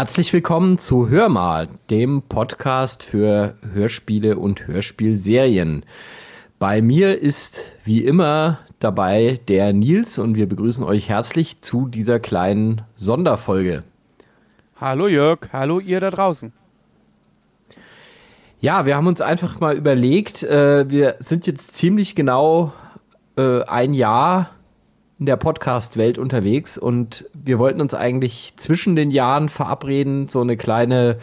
Herzlich willkommen zu Hör mal, dem Podcast für Hörspiele und Hörspielserien. Bei mir ist wie immer dabei der Nils und wir begrüßen euch herzlich zu dieser kleinen Sonderfolge. Hallo Jörg, hallo ihr da draußen. Ja, wir haben uns einfach mal überlegt, äh, wir sind jetzt ziemlich genau äh, ein Jahr in der Podcast-Welt unterwegs und wir wollten uns eigentlich zwischen den Jahren verabreden, so eine kleine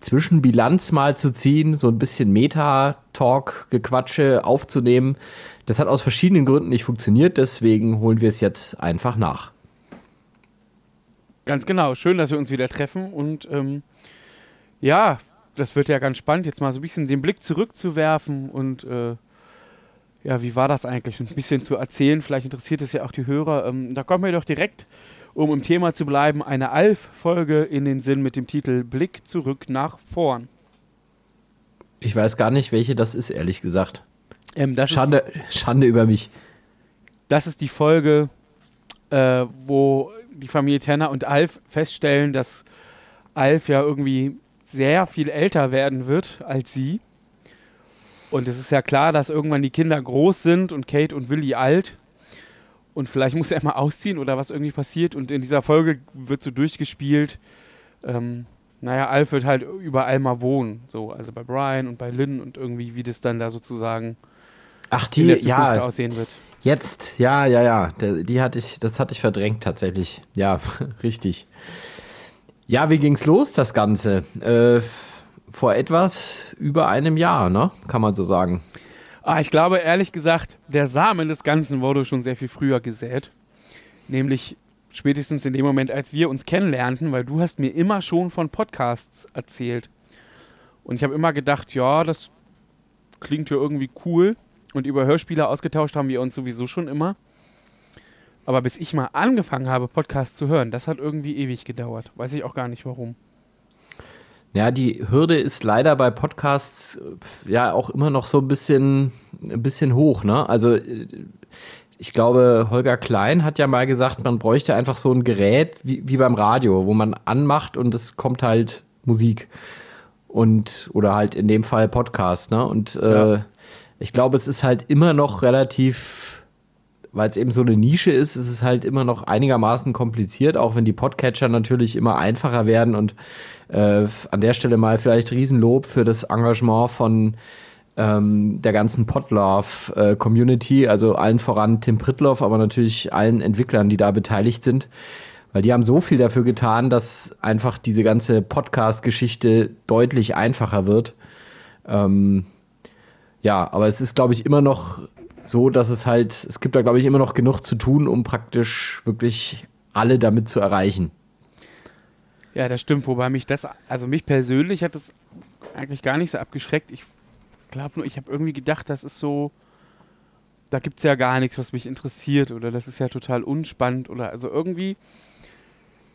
Zwischenbilanz mal zu ziehen, so ein bisschen Meta-Talk-Gequatsche aufzunehmen. Das hat aus verschiedenen Gründen nicht funktioniert, deswegen holen wir es jetzt einfach nach. Ganz genau, schön, dass wir uns wieder treffen und ähm, ja, das wird ja ganz spannend, jetzt mal so ein bisschen den Blick zurückzuwerfen und äh, ja, wie war das eigentlich? Ein bisschen zu erzählen, vielleicht interessiert es ja auch die Hörer. Ähm, da kommen wir doch direkt, um im Thema zu bleiben, eine Alf-Folge in den Sinn mit dem Titel Blick zurück nach vorn. Ich weiß gar nicht, welche das ist, ehrlich gesagt. Ähm, Schande, ist, Schande über mich. Das ist die Folge, äh, wo die Familie Tanner und Alf feststellen, dass Alf ja irgendwie sehr viel älter werden wird als sie und es ist ja klar, dass irgendwann die Kinder groß sind und Kate und Willy alt. Und vielleicht muss er mal ausziehen oder was irgendwie passiert. Und in dieser Folge wird so durchgespielt. Ähm, naja, Alf wird halt überall mal wohnen. So, also bei Brian und bei Lynn und irgendwie, wie das dann da sozusagen Ach, die, in der Zukunft ja, aussehen wird. Jetzt, ja, ja, ja. Der, die hatte ich, das hatte ich verdrängt tatsächlich. Ja, richtig. Ja, wie ging's los, das Ganze? Äh, vor etwas über einem Jahr, ne? Kann man so sagen. Ah, ich glaube, ehrlich gesagt, der Samen des Ganzen wurde schon sehr viel früher gesät. Nämlich spätestens in dem Moment, als wir uns kennenlernten, weil du hast mir immer schon von Podcasts erzählt. Und ich habe immer gedacht, ja, das klingt ja irgendwie cool. Und über Hörspiele ausgetauscht haben wir uns sowieso schon immer. Aber bis ich mal angefangen habe, Podcasts zu hören, das hat irgendwie ewig gedauert. Weiß ich auch gar nicht warum. Ja, die Hürde ist leider bei Podcasts äh, ja auch immer noch so ein bisschen, ein bisschen hoch, ne? Also äh, ich glaube, Holger Klein hat ja mal gesagt, man bräuchte einfach so ein Gerät wie, wie beim Radio, wo man anmacht und es kommt halt Musik. Und, oder halt in dem Fall Podcast, ne? Und äh, ja. ich glaube, es ist halt immer noch relativ, weil es eben so eine Nische ist, ist es halt immer noch einigermaßen kompliziert, auch wenn die Podcatcher natürlich immer einfacher werden und äh, an der Stelle mal vielleicht Riesenlob für das Engagement von ähm, der ganzen Podlove-Community, äh, also allen voran Tim Pritloff, aber natürlich allen Entwicklern, die da beteiligt sind. Weil die haben so viel dafür getan, dass einfach diese ganze Podcast-Geschichte deutlich einfacher wird. Ähm, ja, aber es ist, glaube ich, immer noch so, dass es halt, es gibt da, glaube ich, immer noch genug zu tun, um praktisch wirklich alle damit zu erreichen. Ja, das stimmt, wobei mich das, also mich persönlich hat das eigentlich gar nicht so abgeschreckt. Ich glaube nur, ich habe irgendwie gedacht, das ist so, da gibt es ja gar nichts, was mich interessiert oder das ist ja total unspannend oder also irgendwie,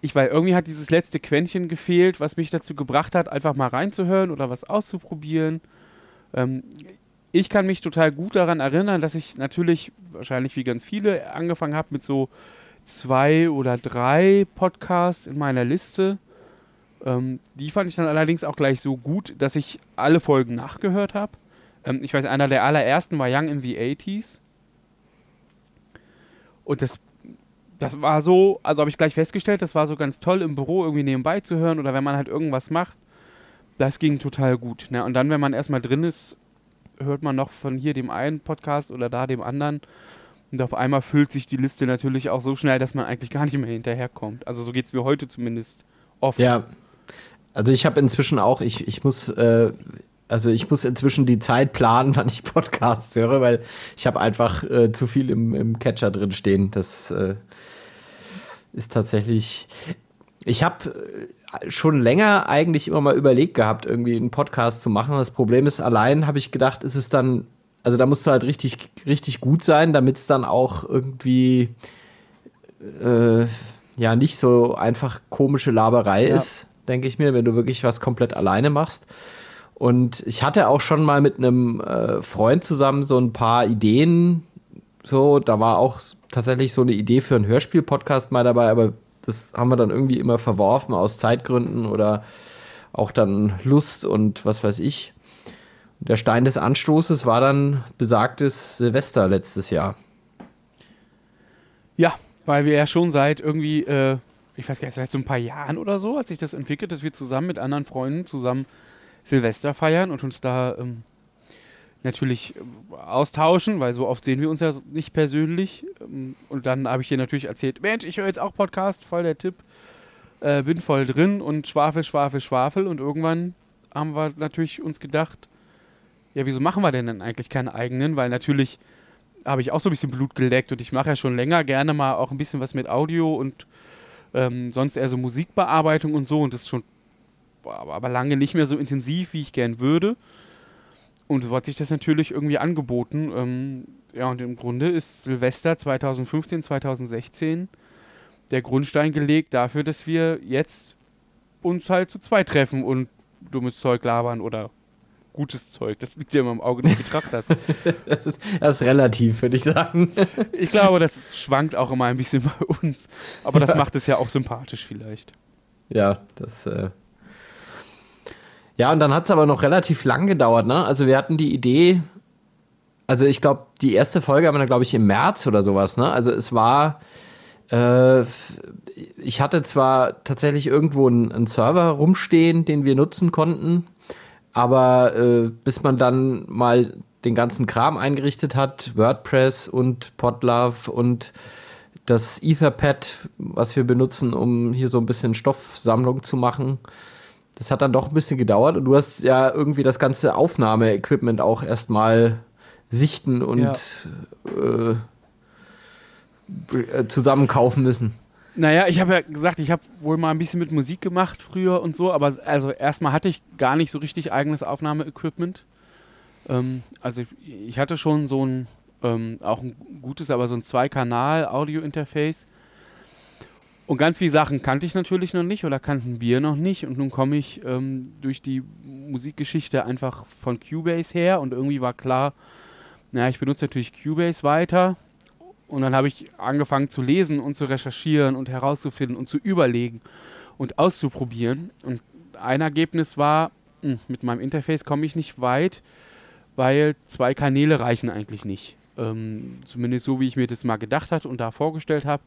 ich weiß, irgendwie hat dieses letzte Quäntchen gefehlt, was mich dazu gebracht hat, einfach mal reinzuhören oder was auszuprobieren. Ähm, ich kann mich total gut daran erinnern, dass ich natürlich, wahrscheinlich wie ganz viele, angefangen habe mit so zwei oder drei Podcasts in meiner Liste ähm, die fand ich dann allerdings auch gleich so gut, dass ich alle Folgen nachgehört habe. Ähm, ich weiß, einer der allerersten war Young in the 80s. Und das, das war so, also habe ich gleich festgestellt, das war so ganz toll im Büro irgendwie nebenbei zu hören oder wenn man halt irgendwas macht. Das ging total gut. Ne? Und dann, wenn man erstmal drin ist, hört man noch von hier dem einen Podcast oder da dem anderen. Und auf einmal füllt sich die Liste natürlich auch so schnell, dass man eigentlich gar nicht mehr hinterherkommt. Also so geht es mir heute zumindest oft. Ja, also ich habe inzwischen auch, ich, ich muss, äh, also ich muss inzwischen die Zeit planen, wann ich Podcasts höre, weil ich habe einfach äh, zu viel im, im Catcher drin stehen. Das äh, ist tatsächlich. Ich habe schon länger eigentlich immer mal überlegt gehabt, irgendwie einen Podcast zu machen. Das Problem ist, allein habe ich gedacht, ist es dann, also da musst du halt richtig, richtig gut sein, damit es dann auch irgendwie äh, ja nicht so einfach komische Laberei ja. ist denke ich mir, wenn du wirklich was komplett alleine machst. Und ich hatte auch schon mal mit einem äh, Freund zusammen so ein paar Ideen. So, da war auch tatsächlich so eine Idee für einen Hörspiel-Podcast mal dabei, aber das haben wir dann irgendwie immer verworfen aus Zeitgründen oder auch dann Lust und was weiß ich. Der Stein des Anstoßes war dann besagtes Silvester letztes Jahr. Ja, weil wir ja schon seit irgendwie, äh, ich weiß gar nicht, seit so ein paar Jahren oder so, hat sich das entwickelt, dass wir zusammen mit anderen Freunden zusammen Silvester feiern und uns da ähm, natürlich äh, austauschen, weil so oft sehen wir uns ja nicht persönlich. Ähm, und dann habe ich dir natürlich erzählt, Mensch, ich höre jetzt auch Podcast, voll der Tipp, äh, bin voll drin und schwafel, schwafel, schwafel. Und irgendwann haben wir natürlich uns gedacht, ja, wieso machen wir denn dann eigentlich keinen eigenen? Weil natürlich habe ich auch so ein bisschen Blut geleckt und ich mache ja schon länger gerne mal auch ein bisschen was mit Audio und ähm, sonst eher so Musikbearbeitung und so und das ist schon aber lange nicht mehr so intensiv, wie ich gern würde. Und so hat sich das natürlich irgendwie angeboten. Ähm, ja, und im Grunde ist Silvester 2015, 2016 der Grundstein gelegt dafür, dass wir jetzt uns halt zu zweit treffen und dummes Zeug labern oder gutes Zeug. Das liegt ja immer im Auge des Betrachters. das, ist, das ist relativ, würde ich sagen. ich glaube, das schwankt auch immer ein bisschen bei uns. Aber das macht es ja auch sympathisch vielleicht. Ja, das. Äh ja, und dann hat es aber noch relativ lang gedauert, ne? Also wir hatten die Idee, also ich glaube, die erste Folge haben wir dann, glaube ich, im März oder sowas, ne? Also es war, äh, ich hatte zwar tatsächlich irgendwo einen, einen, Server rumstehen, den wir nutzen konnten, aber äh, bis man dann mal den ganzen Kram eingerichtet hat, WordPress und Podlove und das Etherpad, was wir benutzen, um hier so ein bisschen Stoffsammlung zu machen, das hat dann doch ein bisschen gedauert und du hast ja irgendwie das ganze Aufnahmeequipment auch erstmal sichten und ja. äh, äh, zusammen kaufen müssen. Naja, ich habe ja gesagt, ich habe wohl mal ein bisschen mit Musik gemacht früher und so, aber also erstmal hatte ich gar nicht so richtig eigenes Aufnahmeequipment. Ähm, also ich, ich, hatte schon so ein, ähm, auch ein gutes, aber so ein Zwei-Kanal-Audio-Interface und ganz viele Sachen kannte ich natürlich noch nicht oder kannten wir noch nicht. Und nun komme ich ähm, durch die Musikgeschichte einfach von Cubase her und irgendwie war klar, naja, ich benutze natürlich Cubase weiter. Und dann habe ich angefangen zu lesen und zu recherchieren und herauszufinden und zu überlegen und auszuprobieren. Und ein Ergebnis war, hm, mit meinem Interface komme ich nicht weit, weil zwei Kanäle reichen eigentlich nicht. Ähm, zumindest so, wie ich mir das mal gedacht hatte und da vorgestellt habe.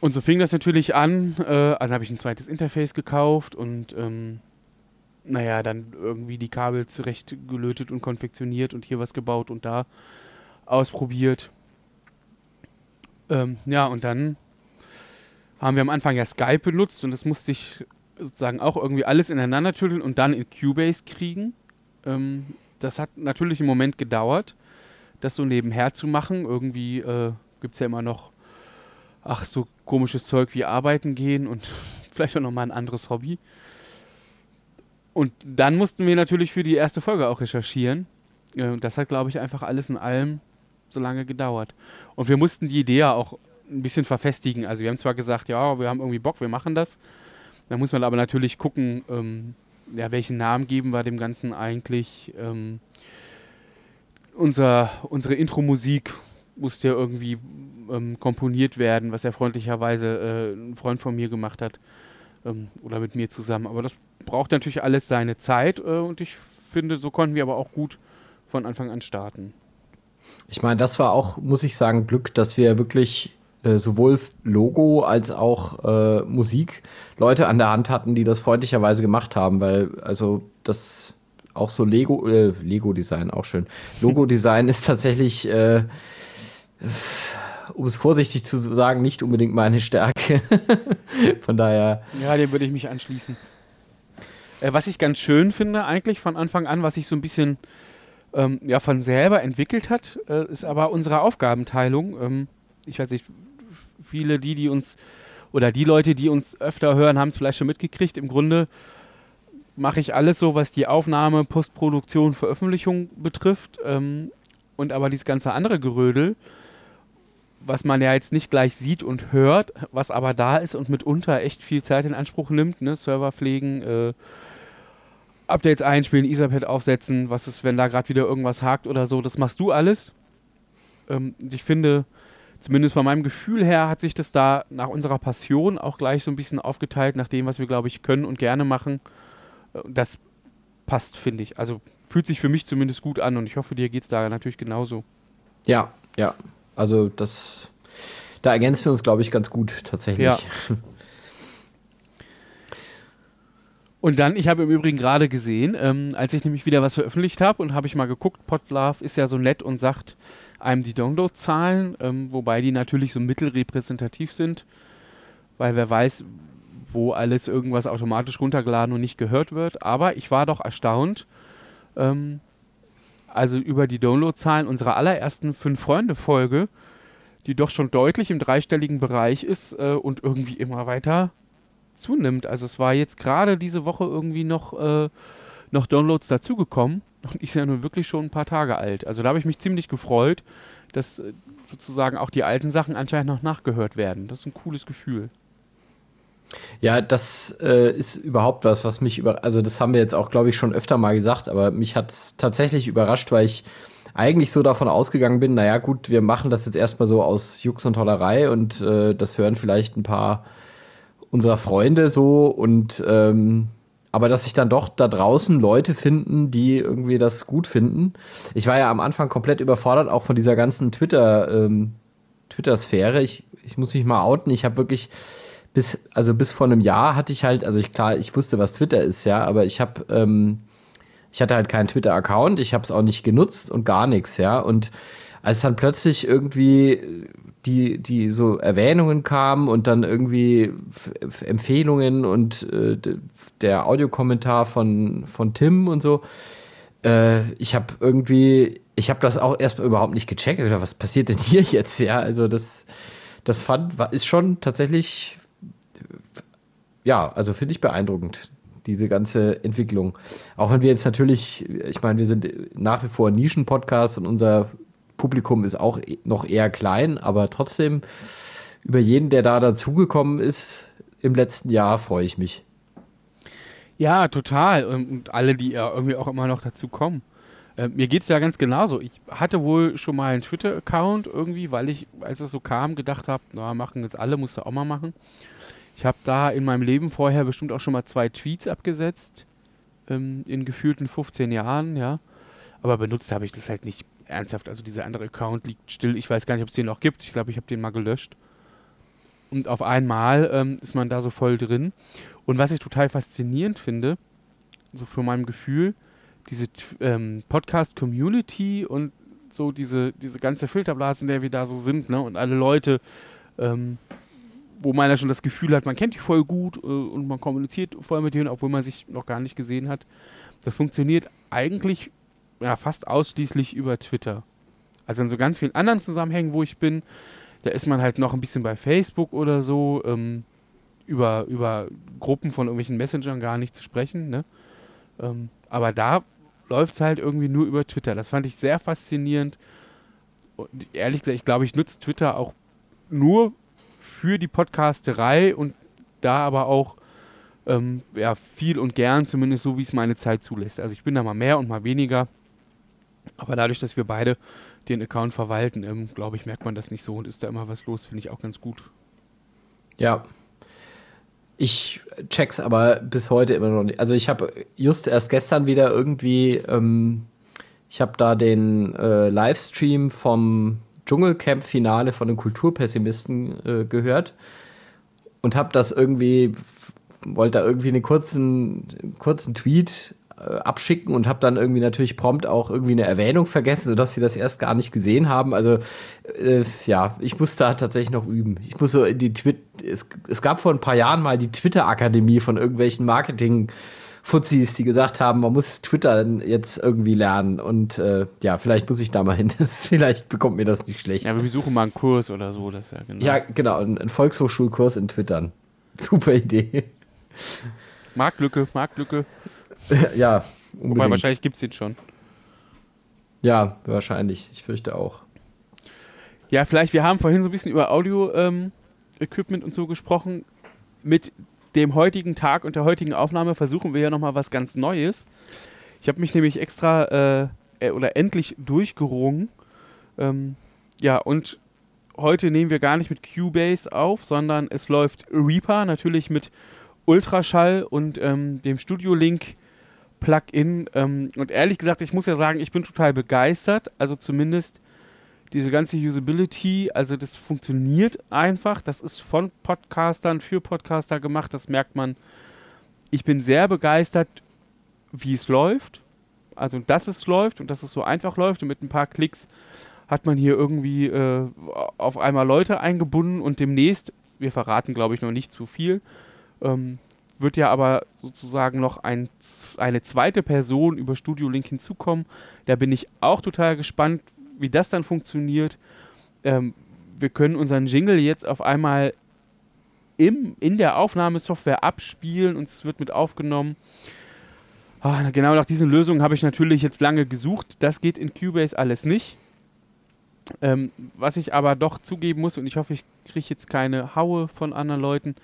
Und so fing das natürlich an. Äh, also habe ich ein zweites Interface gekauft und ähm, naja, dann irgendwie die Kabel zurecht gelötet und konfektioniert und hier was gebaut und da ausprobiert. Ähm, ja, und dann haben wir am Anfang ja Skype benutzt und das musste ich sozusagen auch irgendwie alles ineinander tüdeln und dann in Cubase kriegen. Ähm, das hat natürlich im Moment gedauert, das so nebenher zu machen. Irgendwie äh, gibt es ja immer noch ach, so komisches Zeug wie arbeiten gehen und vielleicht auch nochmal ein anderes Hobby. Und dann mussten wir natürlich für die erste Folge auch recherchieren. Das hat, glaube ich, einfach alles in allem so lange gedauert. Und wir mussten die Idee auch ein bisschen verfestigen. Also wir haben zwar gesagt, ja, wir haben irgendwie Bock, wir machen das. Da muss man aber natürlich gucken, ähm, ja, welchen Namen geben wir dem Ganzen eigentlich. Ähm, unser, unsere Intro-Musik musste ja irgendwie ähm, komponiert werden, was ja freundlicherweise äh, ein Freund von mir gemacht hat ähm, oder mit mir zusammen. Aber das braucht natürlich alles seine Zeit äh, und ich finde, so konnten wir aber auch gut von Anfang an starten. Ich meine, das war auch, muss ich sagen, Glück, dass wir wirklich äh, sowohl Logo als auch äh, Musik Leute an der Hand hatten, die das freundlicherweise gemacht haben, weil also das auch so Lego, äh, Lego-Design auch schön. Logo-Design ist tatsächlich äh, um es vorsichtig zu sagen, nicht unbedingt meine Stärke. von daher. Ja, dem würde ich mich anschließen. Äh, was ich ganz schön finde, eigentlich von Anfang an, was sich so ein bisschen ähm, ja, von selber entwickelt hat, äh, ist aber unsere Aufgabenteilung. Ähm, ich weiß nicht, viele, die, die uns oder die Leute, die uns öfter hören, haben es vielleicht schon mitgekriegt. Im Grunde mache ich alles so, was die Aufnahme, Postproduktion, Veröffentlichung betrifft. Ähm, und aber dieses ganze andere Gerödel, was man ja jetzt nicht gleich sieht und hört, was aber da ist und mitunter echt viel Zeit in Anspruch nimmt, ne? Server pflegen, äh, Updates einspielen, Etherpad aufsetzen, was ist, wenn da gerade wieder irgendwas hakt oder so, das machst du alles. Ähm, ich finde, zumindest von meinem Gefühl her hat sich das da nach unserer Passion auch gleich so ein bisschen aufgeteilt, nach dem, was wir, glaube ich, können und gerne machen. Äh, das passt, finde ich. Also fühlt sich für mich zumindest gut an und ich hoffe, dir geht es da natürlich genauso. Ja, ja. Also das, da ergänzen wir uns, glaube ich, ganz gut tatsächlich. Ja. Und dann, ich habe im Übrigen gerade gesehen, ähm, als ich nämlich wieder was veröffentlicht habe und habe ich mal geguckt, Podlove ist ja so nett und sagt einem die Downloadzahlen, ähm, wobei die natürlich so mittelrepräsentativ sind, weil wer weiß, wo alles irgendwas automatisch runtergeladen und nicht gehört wird. Aber ich war doch erstaunt, ähm, also über die Downloadzahlen unserer allerersten Fünf-Freunde-Folge, die doch schon deutlich im dreistelligen Bereich ist äh, und irgendwie immer weiter zunimmt. Also es war jetzt gerade diese Woche irgendwie noch, äh, noch Downloads dazugekommen und ist ja nun wirklich schon ein paar Tage alt. Also da habe ich mich ziemlich gefreut, dass äh, sozusagen auch die alten Sachen anscheinend noch nachgehört werden. Das ist ein cooles Gefühl. Ja, das äh, ist überhaupt was, was mich über, also das haben wir jetzt auch, glaube ich, schon öfter mal gesagt, aber mich hat es tatsächlich überrascht, weil ich eigentlich so davon ausgegangen bin, naja gut, wir machen das jetzt erstmal so aus Jux und Tollerei und äh, das hören vielleicht ein paar unserer Freunde so und ähm, aber dass sich dann doch da draußen Leute finden, die irgendwie das gut finden. Ich war ja am Anfang komplett überfordert, auch von dieser ganzen Twitter, ähm, Twitter-Sphäre. Ich, ich muss mich mal outen, ich habe wirklich bis, also bis vor einem Jahr hatte ich halt, also ich klar, ich wusste, was Twitter ist, ja, aber ich habe, ähm, ich hatte halt keinen Twitter-Account, ich habe es auch nicht genutzt und gar nichts, ja. Und als dann plötzlich irgendwie die, die so Erwähnungen kamen und dann irgendwie Empfehlungen und äh, der Audiokommentar von, von Tim und so. Äh, ich habe irgendwie, ich habe das auch erstmal überhaupt nicht gecheckt. Was passiert denn hier jetzt? Ja, also das, das fand, war, ist schon tatsächlich, ja, also finde ich beeindruckend, diese ganze Entwicklung. Auch wenn wir jetzt natürlich, ich meine, wir sind nach wie vor Nischen-Podcast und unser Publikum ist auch e-, noch eher klein, aber trotzdem über jeden, der da dazugekommen ist im letzten Jahr, freue ich mich. Ja, total. Und alle, die ja irgendwie auch immer noch dazu kommen. Äh, mir geht es ja ganz genauso. Ich hatte wohl schon mal einen Twitter-Account irgendwie, weil ich, als es so kam, gedacht habe, na, machen jetzt alle, musst du auch mal machen. Ich habe da in meinem Leben vorher bestimmt auch schon mal zwei Tweets abgesetzt, ähm, in gefühlten 15 Jahren, ja. Aber benutzt habe ich das halt nicht ernsthaft, also dieser andere Account liegt still. Ich weiß gar nicht, ob es den noch gibt. Ich glaube, ich habe den mal gelöscht. Und auf einmal ähm, ist man da so voll drin. Und was ich total faszinierend finde, so für mein Gefühl, diese ähm, Podcast-Community und so diese, diese ganze Filterblase, in der wir da so sind, ne? Und alle Leute, ähm, wo man ja schon das Gefühl hat, man kennt die voll gut äh, und man kommuniziert voll mit denen, obwohl man sich noch gar nicht gesehen hat. Das funktioniert eigentlich ja, fast ausschließlich über Twitter. Also in so ganz vielen anderen Zusammenhängen, wo ich bin, da ist man halt noch ein bisschen bei Facebook oder so, ähm, über, über Gruppen von irgendwelchen Messengern gar nicht zu sprechen. Ne? Ähm, aber da läuft es halt irgendwie nur über Twitter. Das fand ich sehr faszinierend. Und ehrlich gesagt, ich glaube, ich nutze Twitter auch nur für die Podcasterei und da aber auch ähm, ja, viel und gern, zumindest so, wie es meine Zeit zulässt. Also ich bin da mal mehr und mal weniger. Aber dadurch, dass wir beide den Account verwalten, ähm, glaube ich, merkt man das nicht so und ist da immer was los, finde ich auch ganz gut. Ja. Ich check's aber bis heute immer noch nicht. Also ich habe just erst gestern wieder irgendwie, ähm, ich habe da den äh, Livestream vom Dschungelcamp-Finale von den Kulturpessimisten äh, gehört und habe das irgendwie, wollte da irgendwie einen kurzen, kurzen Tweet äh, abschicken und habe dann irgendwie natürlich prompt auch irgendwie eine Erwähnung vergessen, sodass sie das erst gar nicht gesehen haben. Also äh, ja, ich muss da tatsächlich noch üben. Ich muss so in die Twitter, es, es gab vor ein paar Jahren mal die Twitter-Akademie von irgendwelchen Marketing- Fuzis, die gesagt haben, man muss Twitter jetzt irgendwie lernen. Und äh, ja, vielleicht muss ich da mal hin. vielleicht bekommt mir das nicht schlecht. Ja, wir besuchen mal einen Kurs oder so. Das ja, genau. ja, genau. Ein Volkshochschulkurs in Twittern. Super Idee. Marktlücke, Marktlücke. ja, unbedingt. Wobei wahrscheinlich gibt es den schon. Ja, wahrscheinlich. Ich fürchte auch. Ja, vielleicht, wir haben vorhin so ein bisschen über Audio-Equipment ähm, und so gesprochen. Mit dem heutigen Tag und der heutigen Aufnahme versuchen wir ja nochmal was ganz Neues. Ich habe mich nämlich extra äh, äh, oder endlich durchgerungen. Ähm, ja, und heute nehmen wir gar nicht mit Cubase auf, sondern es läuft Reaper, natürlich mit Ultraschall und ähm, dem Studio Link Plugin. Ähm, und ehrlich gesagt, ich muss ja sagen, ich bin total begeistert. Also zumindest diese ganze Usability, also das funktioniert einfach. Das ist von Podcastern für Podcaster gemacht, das merkt man. Ich bin sehr begeistert, wie es läuft. Also, dass es läuft und dass es so einfach läuft und mit ein paar Klicks hat man hier irgendwie äh, auf einmal Leute eingebunden und demnächst, wir verraten glaube ich noch nicht zu viel, ähm, wird ja aber sozusagen noch ein, eine zweite Person über Studio Link hinzukommen. Da bin ich auch total gespannt, wie das dann funktioniert. Ähm, wir können unseren Jingle jetzt auf einmal im, in der Aufnahmesoftware abspielen und es wird mit aufgenommen. Ah, genau nach diesen Lösungen habe ich natürlich jetzt lange gesucht. Das geht in Cubase alles nicht. Ähm, was ich aber doch zugeben muss, und ich hoffe, ich kriege jetzt keine Haue von anderen Leuten,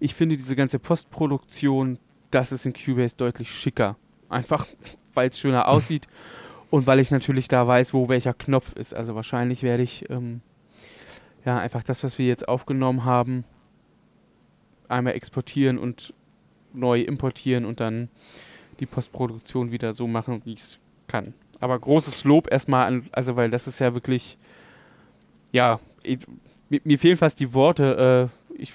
ich finde diese ganze Postproduktion, das ist in Cubase deutlich schicker. Einfach, weil es schöner aussieht und weil ich natürlich da weiß, wo welcher Knopf ist. Also wahrscheinlich werde ich ähm, ja einfach das, was wir jetzt aufgenommen haben, einmal exportieren und neu importieren und dann die Postproduktion wieder so machen, wie ich es kann. Aber großes Lob erstmal an, also weil das ist ja wirklich, ja, ich, mir, fehlen fast die Worte. Äh, ich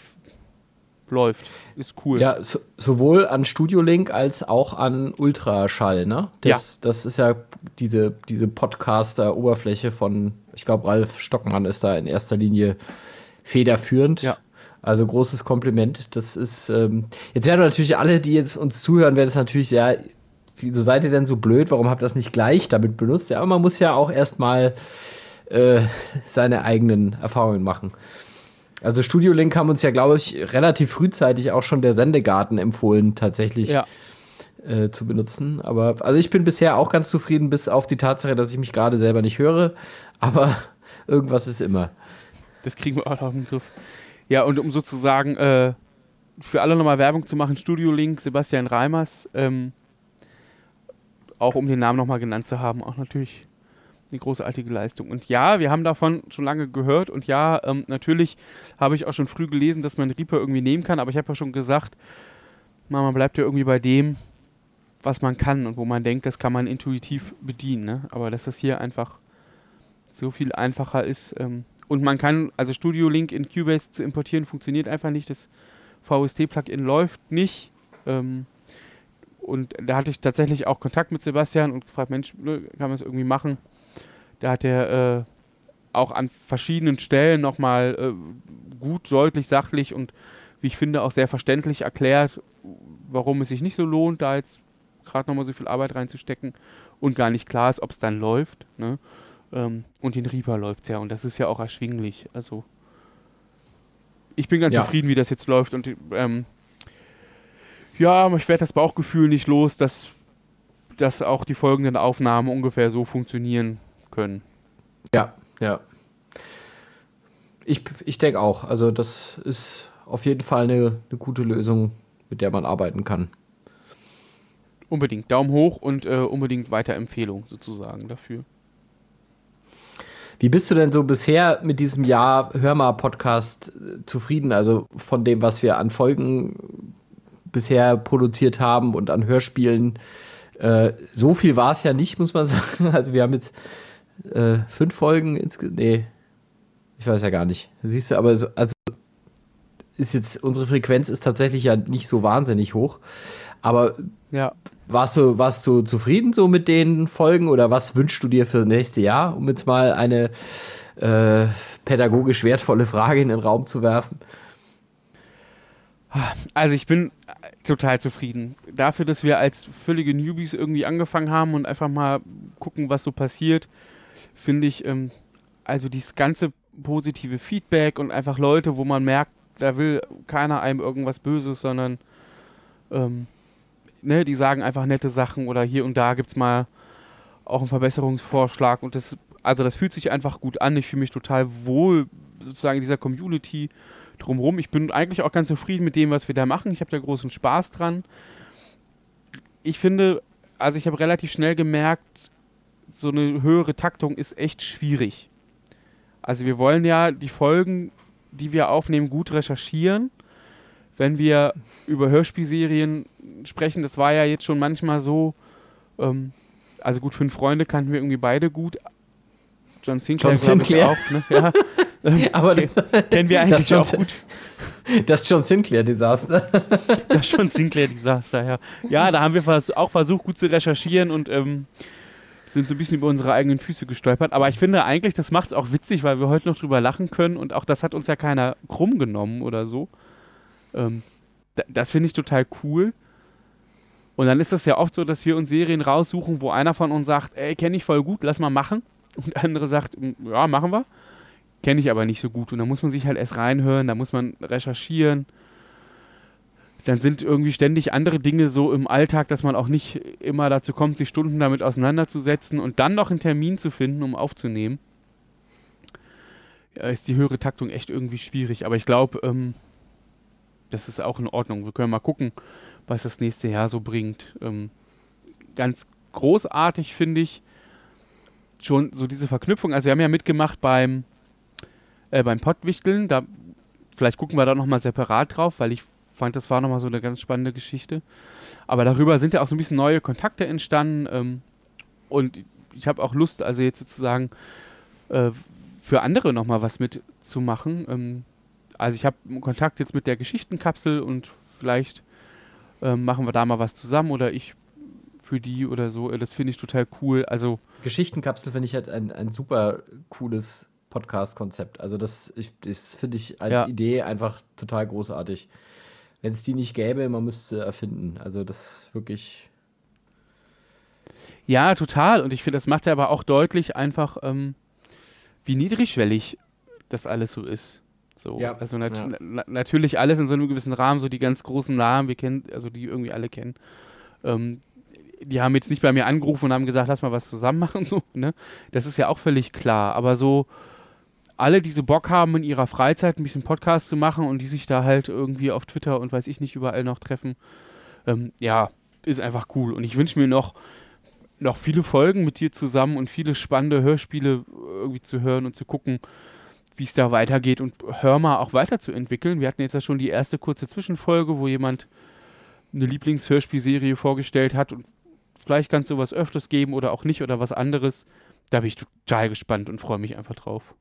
läuft. Ist cool. Ja, so, sowohl an Studio Link als auch an Ultraschall, ne? Das, ja. das ist ja diese, diese Podcaster-Oberfläche von, ich glaube, Ralf Stockmann ist da in erster Linie federführend. Ja. Also großes Kompliment. Das ist, ähm, jetzt werden natürlich alle, die jetzt uns zuhören, werden es natürlich, ja, wieso seid ihr denn so blöd? Warum habt ihr das nicht gleich damit benutzt? Ja, aber man muss ja auch erstmal äh, seine eigenen Erfahrungen machen. Also Studio Link haben uns ja, glaube ich, relativ frühzeitig auch schon der Sendegarten empfohlen, tatsächlich ja. äh, zu benutzen. Aber also ich bin bisher auch ganz zufrieden, bis auf die Tatsache, dass ich mich gerade selber nicht höre. Aber irgendwas ist immer. Das kriegen wir auch auf den Griff. Ja, und um sozusagen äh, für alle nochmal Werbung zu machen, Studio Link, Sebastian Reimers, ähm, auch um den Namen nochmal genannt zu haben, auch natürlich eine großartige Leistung. Und ja, wir haben davon schon lange gehört und ja, ähm, natürlich habe ich auch schon früh gelesen, dass man Reaper irgendwie nehmen kann, aber ich habe ja schon gesagt, man bleibt ja irgendwie bei dem, was man kann und wo man denkt, das kann man intuitiv bedienen. Ne? Aber dass das hier einfach so viel einfacher ist. Ähm, und man kann, also Studio Link in Cubase zu importieren, funktioniert einfach nicht. Das VST-Plugin läuft nicht. Ähm, und da hatte ich tatsächlich auch Kontakt mit Sebastian und gefragt, Mensch, ne, kann man das irgendwie machen? Da hat er äh, auch an verschiedenen Stellen nochmal äh, gut, deutlich, sachlich und wie ich finde auch sehr verständlich erklärt, warum es sich nicht so lohnt, da jetzt gerade nochmal so viel Arbeit reinzustecken und gar nicht klar ist, ob es dann läuft. Ne? Ähm, und in Reaper läuft es ja und das ist ja auch erschwinglich. Also ich bin ganz ja. zufrieden, wie das jetzt läuft und ähm, ja, ich werde das Bauchgefühl nicht los, dass, dass auch die folgenden Aufnahmen ungefähr so funktionieren können. Ja, ja. Ich, ich denke auch. Also, das ist auf jeden Fall eine, eine gute Lösung, mit der man arbeiten kann. Unbedingt. Daumen hoch und äh, unbedingt Weiterempfehlung sozusagen dafür. Wie bist du denn so bisher mit diesem Jahr Hörmal-Podcast äh, zufrieden? Also von dem, was wir an Folgen bisher produziert haben und an Hörspielen. Äh, so viel war es ja nicht, muss man sagen. Also wir haben jetzt äh, fünf Folgen insgesamt. Nee, ich weiß ja gar nicht. Siehst du, aber so, also ist jetzt, unsere Frequenz ist tatsächlich ja nicht so wahnsinnig hoch. Aber ja. warst, du, warst du zufrieden so mit den Folgen oder was wünschst du dir für das nächste Jahr, um jetzt mal eine äh, pädagogisch wertvolle Frage in den Raum zu werfen? Also ich bin total zufrieden. Dafür, dass wir als völlige Newbies irgendwie angefangen haben und einfach mal gucken, was so passiert, finde ich, ähm, also dieses ganze positive Feedback und einfach Leute, wo man merkt, da will keiner einem irgendwas Böses, sondern ähm, ne, die sagen einfach nette Sachen oder hier und da gibt es mal auch einen Verbesserungsvorschlag und das, also das fühlt sich einfach gut an. Ich fühle mich total wohl sozusagen in dieser Community drumherum. Ich bin eigentlich auch ganz zufrieden mit dem, was wir da machen. Ich habe da großen Spaß dran. Ich finde, also ich habe relativ schnell gemerkt, so eine höhere Taktung ist echt schwierig. Also wir wollen ja die Folgen, die wir aufnehmen, gut recherchieren. Wenn wir über Hörspielserien sprechen, das war ja jetzt schon manchmal so, ähm, also gut, fünf Freunde kannten wir irgendwie beide gut. John Sinclair, John Sinclair. auch. Ne? Ja. Ähm, Aber das, kennen wir eigentlich John, auch gut. Das John Sinclair-Desaster. Das John Sinclair-Desaster, ja. Ja, da haben wir vers auch versucht, gut zu recherchieren und ähm, sind so ein bisschen über unsere eigenen Füße gestolpert. Aber ich finde eigentlich, das macht es auch witzig, weil wir heute noch drüber lachen können und auch das hat uns ja keiner krumm genommen oder so. Ähm, das finde ich total cool. Und dann ist das ja oft so, dass wir uns Serien raussuchen, wo einer von uns sagt, ey, kenne ich voll gut, lass mal machen. Und der andere sagt, ja, machen wir. Kenne ich aber nicht so gut. Und da muss man sich halt erst reinhören, da muss man recherchieren. Dann sind irgendwie ständig andere Dinge so im Alltag, dass man auch nicht immer dazu kommt, sich Stunden damit auseinanderzusetzen und dann noch einen Termin zu finden, um aufzunehmen. Ja, ist die höhere Taktung echt irgendwie schwierig. Aber ich glaube, ähm, das ist auch in Ordnung. Wir können mal gucken, was das nächste Jahr so bringt. Ähm, ganz großartig finde ich schon so diese Verknüpfung. Also wir haben ja mitgemacht beim äh, beim Pottwichteln. Da, vielleicht gucken wir da nochmal separat drauf, weil ich fand, das war nochmal so eine ganz spannende Geschichte. Aber darüber sind ja auch so ein bisschen neue Kontakte entstanden. Ähm, und ich habe auch Lust, also jetzt sozusagen äh, für andere nochmal was mitzumachen. Ähm, also ich habe Kontakt jetzt mit der Geschichtenkapsel und vielleicht äh, machen wir da mal was zusammen oder ich für die oder so. Das finde ich total cool. Also Geschichtenkapsel finde ich halt ein, ein super cooles Podcast-Konzept. Also das, das finde ich als ja. Idee einfach total großartig. Wenn es die nicht gäbe, man müsste erfinden. Also das wirklich. Ja, total. Und ich finde, das macht ja aber auch deutlich einfach, ähm, wie niedrigschwellig das alles so ist. So, ja. also nat ja. na natürlich alles in so einem gewissen Rahmen, so die ganz großen Namen, wir kennen, also die irgendwie alle kennen. Ähm, die haben jetzt nicht bei mir angerufen und haben gesagt, lass mal was zusammen machen, so, ne? Das ist ja auch völlig klar. Aber so, alle, die so Bock haben, in ihrer Freizeit ein bisschen Podcast zu machen und die sich da halt irgendwie auf Twitter und weiß ich nicht überall noch treffen, ähm, ja, ist einfach cool. Und ich wünsche mir noch, noch viele Folgen mit dir zusammen und viele spannende Hörspiele irgendwie zu hören und zu gucken, wie es da weitergeht und hör mal auch weiterzuentwickeln. Wir hatten jetzt ja schon die erste kurze Zwischenfolge, wo jemand eine Lieblingshörspielserie vorgestellt hat und vielleicht kannst du was öfters geben oder auch nicht oder was anderes. Da bin ich total gespannt und freue mich einfach drauf.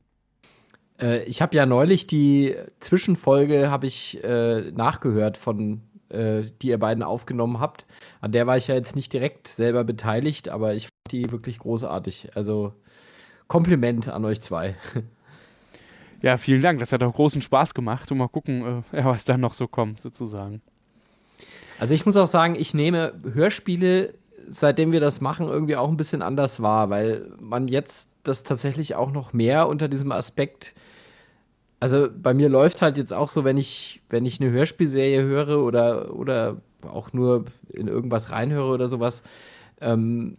Äh, ich habe ja neulich die Zwischenfolge habe ich äh, nachgehört von äh, die ihr beiden aufgenommen habt. An der war ich ja jetzt nicht direkt selber beteiligt, aber ich fand die wirklich großartig. Also Kompliment an euch zwei. Ja, vielen Dank. Das hat auch großen Spaß gemacht. Und mal gucken, äh, was dann noch so kommt, sozusagen. Also ich muss auch sagen, ich nehme Hörspiele, seitdem wir das machen, irgendwie auch ein bisschen anders wahr, weil man jetzt das tatsächlich auch noch mehr unter diesem Aspekt also bei mir läuft halt jetzt auch so, wenn ich, wenn ich eine Hörspielserie höre oder, oder auch nur in irgendwas reinhöre oder sowas, ähm,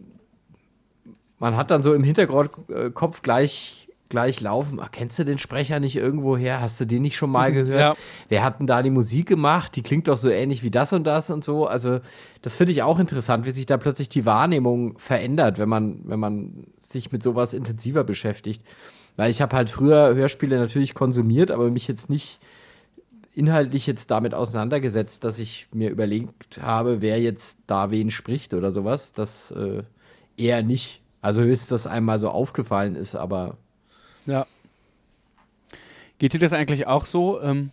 man hat dann so im Hintergrundkopf gleich, gleich laufen. Ach, kennst du den Sprecher nicht irgendwo her? Hast du den nicht schon mal gehört? Ja. Wer hat denn da die Musik gemacht? Die klingt doch so ähnlich wie das und das und so. Also, das finde ich auch interessant, wie sich da plötzlich die Wahrnehmung verändert, wenn man, wenn man sich mit sowas intensiver beschäftigt. Weil ich habe halt früher Hörspiele natürlich konsumiert, aber mich jetzt nicht inhaltlich jetzt damit auseinandergesetzt, dass ich mir überlegt habe, wer jetzt da wen spricht oder sowas. Das äh, eher nicht. Also höchstens, dass einmal so aufgefallen ist, aber. Ja. Geht dir das eigentlich auch so? Ähm,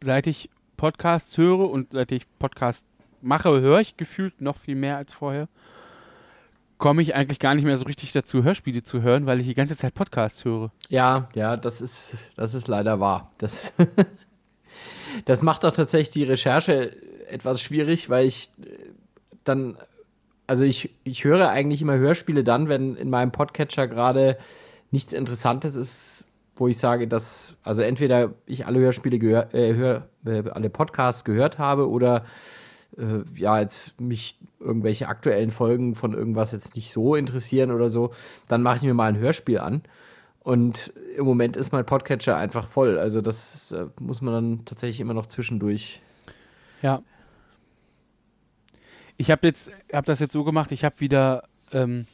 seit ich Podcasts höre und seit ich Podcasts mache, höre ich gefühlt noch viel mehr als vorher komme ich eigentlich gar nicht mehr so richtig dazu, Hörspiele zu hören, weil ich die ganze Zeit Podcasts höre. Ja, ja, das ist, das ist leider wahr. Das, das macht auch tatsächlich die Recherche etwas schwierig, weil ich äh, dann, also ich, ich höre eigentlich immer Hörspiele dann, wenn in meinem Podcatcher gerade nichts Interessantes ist, wo ich sage, dass, also entweder ich alle Hörspiele gehör, äh, hör, äh, alle Podcasts gehört habe oder äh, ja, jetzt mich irgendwelche aktuellen Folgen von irgendwas jetzt nicht so interessieren oder so, dann mache ich mir mal ein Hörspiel an. Und im Moment ist mein Podcatcher einfach voll. Also das äh, muss man dann tatsächlich immer noch zwischendurch. Ja. Ich habe jetzt, habe das jetzt so gemacht, ich habe wieder ähm,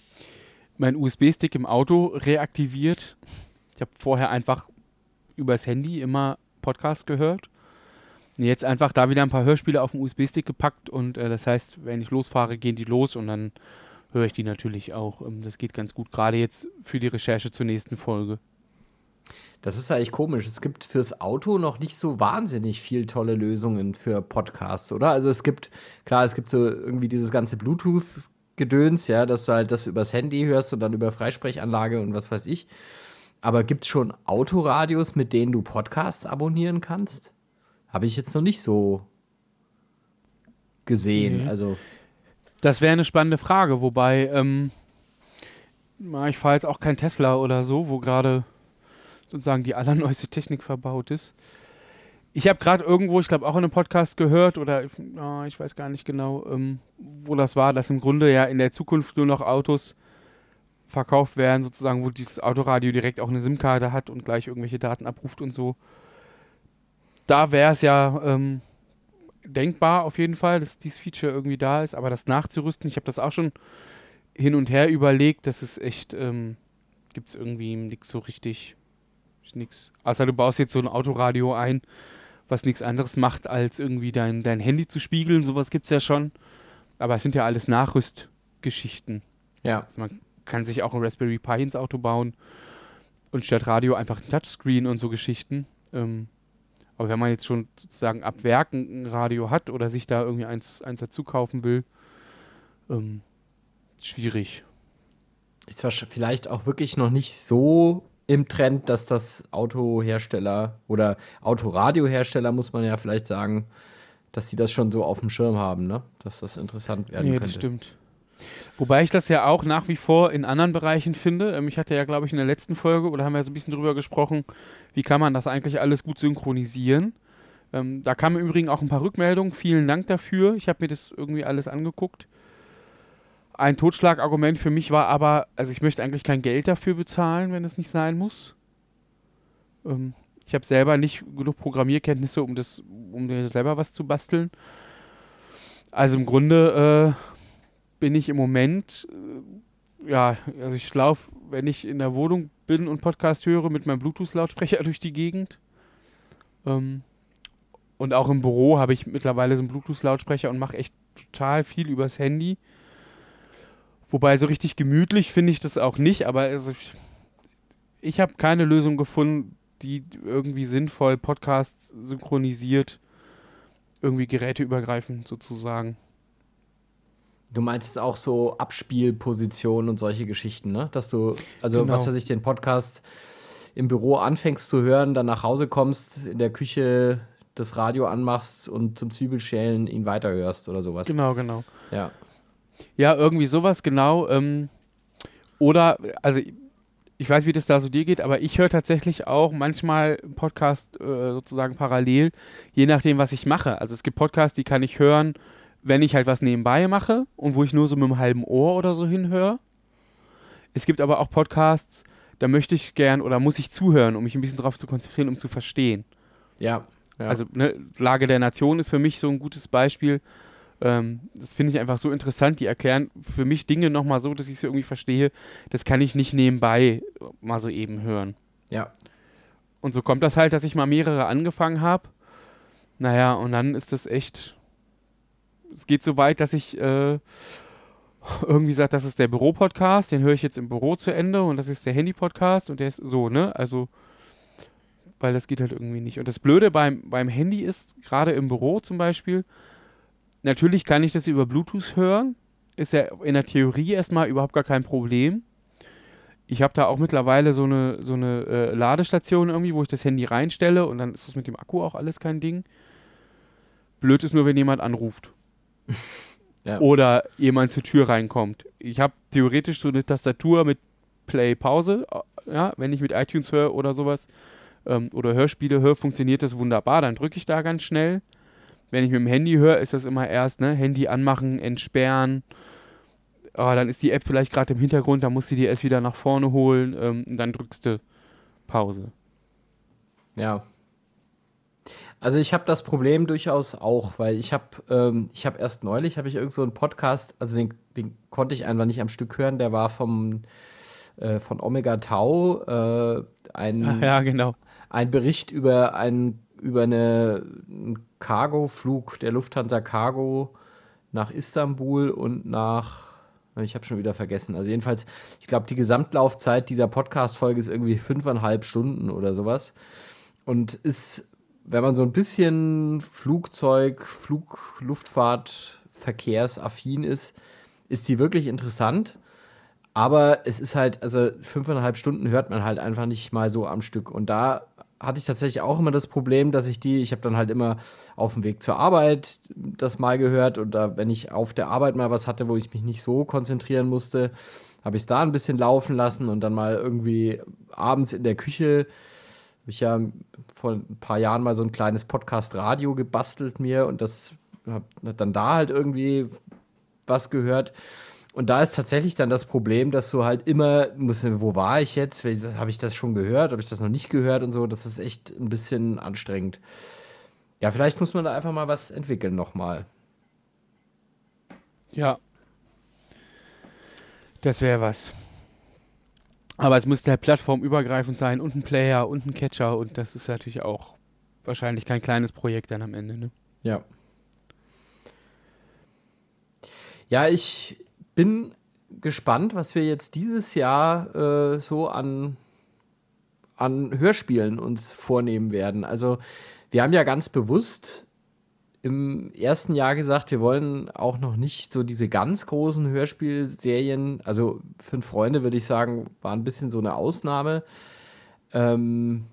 meinen USB-Stick im Auto reaktiviert. Ich habe vorher einfach übers Handy immer Podcast gehört. Jetzt einfach da wieder ein paar Hörspiele auf den USB-Stick gepackt und äh, das heißt, wenn ich losfahre, gehen die los und dann höre ich die natürlich auch. Ähm, das geht ganz gut, gerade jetzt für die Recherche zur nächsten Folge. Das ist eigentlich komisch. Es gibt fürs Auto noch nicht so wahnsinnig viel tolle Lösungen für Podcasts, oder? Also es gibt, klar, es gibt so irgendwie dieses ganze Bluetooth-Gedöns, ja, dass du halt das übers Handy hörst und dann über Freisprechanlage und was weiß ich. Aber gibt es schon Autoradios, mit denen du Podcasts abonnieren kannst? Habe ich jetzt noch nicht so gesehen. Mhm. Also. Das wäre eine spannende Frage, wobei, ähm, ich fahre jetzt auch kein Tesla oder so, wo gerade sozusagen die allerneueste Technik verbaut ist. Ich habe gerade irgendwo, ich glaube auch in einem Podcast gehört oder oh, ich weiß gar nicht genau, ähm, wo das war, dass im Grunde ja in der Zukunft nur noch Autos verkauft werden, sozusagen, wo dieses Autoradio direkt auch eine SIM-Karte hat und gleich irgendwelche Daten abruft und so. Da wäre es ja ähm, denkbar auf jeden Fall, dass dieses Feature irgendwie da ist, aber das nachzurüsten, ich habe das auch schon hin und her überlegt, das ist echt, ähm, gibt es irgendwie nichts so richtig, nichts. Außer du baust jetzt so ein Autoradio ein, was nichts anderes macht, als irgendwie dein, dein Handy zu spiegeln, sowas gibt es ja schon. Aber es sind ja alles Nachrüstgeschichten. Ja. Also man kann sich auch ein Raspberry Pi ins Auto bauen und statt Radio einfach ein Touchscreen und so Geschichten. Ähm, aber wenn man jetzt schon sozusagen ab Werk ein Radio hat oder sich da irgendwie eins, eins dazu kaufen will, ähm, schwierig. Ist zwar vielleicht auch wirklich noch nicht so im Trend, dass das Autohersteller oder Autoradiohersteller, muss man ja vielleicht sagen, dass sie das schon so auf dem Schirm haben, ne? Dass das interessant werden nee, könnte. das stimmt. Wobei ich das ja auch nach wie vor in anderen Bereichen finde. Ähm, ich hatte ja, glaube ich, in der letzten Folge, oder haben wir so ein bisschen drüber gesprochen, wie kann man das eigentlich alles gut synchronisieren. Ähm, da kamen im Übrigen auch ein paar Rückmeldungen. Vielen Dank dafür. Ich habe mir das irgendwie alles angeguckt. Ein Totschlagargument für mich war aber, also ich möchte eigentlich kein Geld dafür bezahlen, wenn es nicht sein muss. Ähm, ich habe selber nicht genug Programmierkenntnisse, um das, um selber was zu basteln. Also im Grunde äh, bin ich im Moment, äh, ja, also ich laufe, wenn ich in der Wohnung bin und Podcast höre, mit meinem Bluetooth-Lautsprecher durch die Gegend. Ähm, und auch im Büro habe ich mittlerweile so einen Bluetooth-Lautsprecher und mache echt total viel übers Handy. Wobei so richtig gemütlich finde ich das auch nicht, aber also ich, ich habe keine Lösung gefunden, die irgendwie sinnvoll Podcasts synchronisiert, irgendwie geräteübergreifend sozusagen. Du meinst auch so Abspielpositionen und solche Geschichten, ne? Dass du, also genau. was weiß ich, den Podcast im Büro anfängst zu hören, dann nach Hause kommst, in der Küche das Radio anmachst und zum Zwiebelschälen ihn weiterhörst oder sowas. Genau, genau. Ja. Ja, irgendwie sowas, genau. Ähm, oder, also ich weiß, wie das da so dir geht, aber ich höre tatsächlich auch manchmal Podcast äh, sozusagen parallel, je nachdem, was ich mache. Also es gibt Podcasts, die kann ich hören, wenn ich halt was nebenbei mache und wo ich nur so mit einem halben Ohr oder so hinhöre. Es gibt aber auch Podcasts, da möchte ich gern oder muss ich zuhören, um mich ein bisschen darauf zu konzentrieren, um zu verstehen. Ja. ja. Also ne, Lage der Nation ist für mich so ein gutes Beispiel. Ähm, das finde ich einfach so interessant. Die erklären für mich Dinge nochmal so, dass ich sie irgendwie verstehe. Das kann ich nicht nebenbei mal so eben hören. Ja. Und so kommt das halt, dass ich mal mehrere angefangen habe. Naja, und dann ist das echt es geht so weit, dass ich äh, irgendwie sage, das ist der Büro-Podcast, den höre ich jetzt im Büro zu Ende und das ist der Handy-Podcast und der ist so, ne? Also, weil das geht halt irgendwie nicht. Und das Blöde beim, beim Handy ist, gerade im Büro zum Beispiel, natürlich kann ich das über Bluetooth hören, ist ja in der Theorie erstmal überhaupt gar kein Problem. Ich habe da auch mittlerweile so eine, so eine äh, Ladestation irgendwie, wo ich das Handy reinstelle und dann ist das mit dem Akku auch alles kein Ding. Blöd ist nur, wenn jemand anruft. Ja. Oder jemand zur Tür reinkommt. Ich habe theoretisch so eine Tastatur mit Play, Pause. Äh, ja, wenn ich mit iTunes höre oder sowas ähm, oder Hörspiele höre, funktioniert das wunderbar. Dann drücke ich da ganz schnell. Wenn ich mit dem Handy höre, ist das immer erst, ne, Handy anmachen, entsperren. Oh, dann ist die App vielleicht gerade im Hintergrund, dann musst du die erst wieder nach vorne holen ähm, und dann drückst du Pause. Ja, also ich habe das Problem durchaus auch, weil ich habe ähm, ich habe erst neulich habe ich irgend so einen Podcast, also den, den konnte ich einfach nicht am Stück hören, der war vom äh, von Omega Tau, äh, ein, Ach, ja, genau. ein Bericht über, ein, über eine, einen Cargo-Flug der Lufthansa Cargo nach Istanbul und nach, ich habe schon wieder vergessen. Also jedenfalls, ich glaube, die Gesamtlaufzeit dieser Podcast-Folge ist irgendwie fünfeinhalb Stunden oder sowas. Und ist, wenn man so ein bisschen Flugzeug, Flug, Luftfahrt, Verkehrsaffin ist, ist die wirklich interessant. Aber es ist halt, also fünfeinhalb Stunden hört man halt einfach nicht mal so am Stück. Und da hatte ich tatsächlich auch immer das Problem, dass ich die, ich habe dann halt immer auf dem Weg zur Arbeit das mal gehört oder wenn ich auf der Arbeit mal was hatte, wo ich mich nicht so konzentrieren musste, habe ich es da ein bisschen laufen lassen und dann mal irgendwie abends in der Küche habe ich ja vor ein paar Jahren mal so ein kleines Podcast-Radio gebastelt mir und das habe dann da halt irgendwie was gehört. Und da ist tatsächlich dann das Problem, dass du halt immer, musst, wo war ich jetzt? Habe ich das schon gehört? Habe ich das noch nicht gehört und so? Das ist echt ein bisschen anstrengend. Ja, vielleicht muss man da einfach mal was entwickeln nochmal. Ja. Das wäre was. Aber es müsste halt plattformübergreifend sein und ein Player und ein Catcher und das ist natürlich auch wahrscheinlich kein kleines Projekt dann am Ende, ne? Ja. Ja, ich, bin gespannt, was wir jetzt dieses Jahr äh, so an, an Hörspielen uns vornehmen werden. Also wir haben ja ganz bewusst im ersten Jahr gesagt, wir wollen auch noch nicht so diese ganz großen Hörspielserien, also Fünf Freunde würde ich sagen, war ein bisschen so eine Ausnahme. Ähm,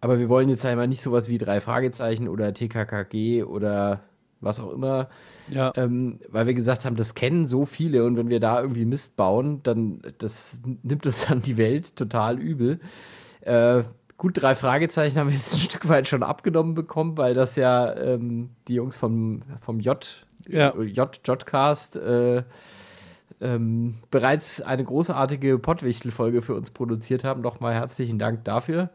aber wir wollen jetzt einmal nicht sowas wie drei Fragezeichen oder TKKG oder was auch immer. Ja. Ähm, weil wir gesagt haben, das kennen so viele und wenn wir da irgendwie Mist bauen, dann das nimmt es dann die Welt total übel. Äh, gut, drei Fragezeichen haben wir jetzt ein Stück weit schon abgenommen bekommen, weil das ja ähm, die Jungs vom, vom J, ja. J, Jcast äh, ähm, bereits eine großartige Pottwichtel-Folge für uns produziert haben. Nochmal herzlichen Dank dafür.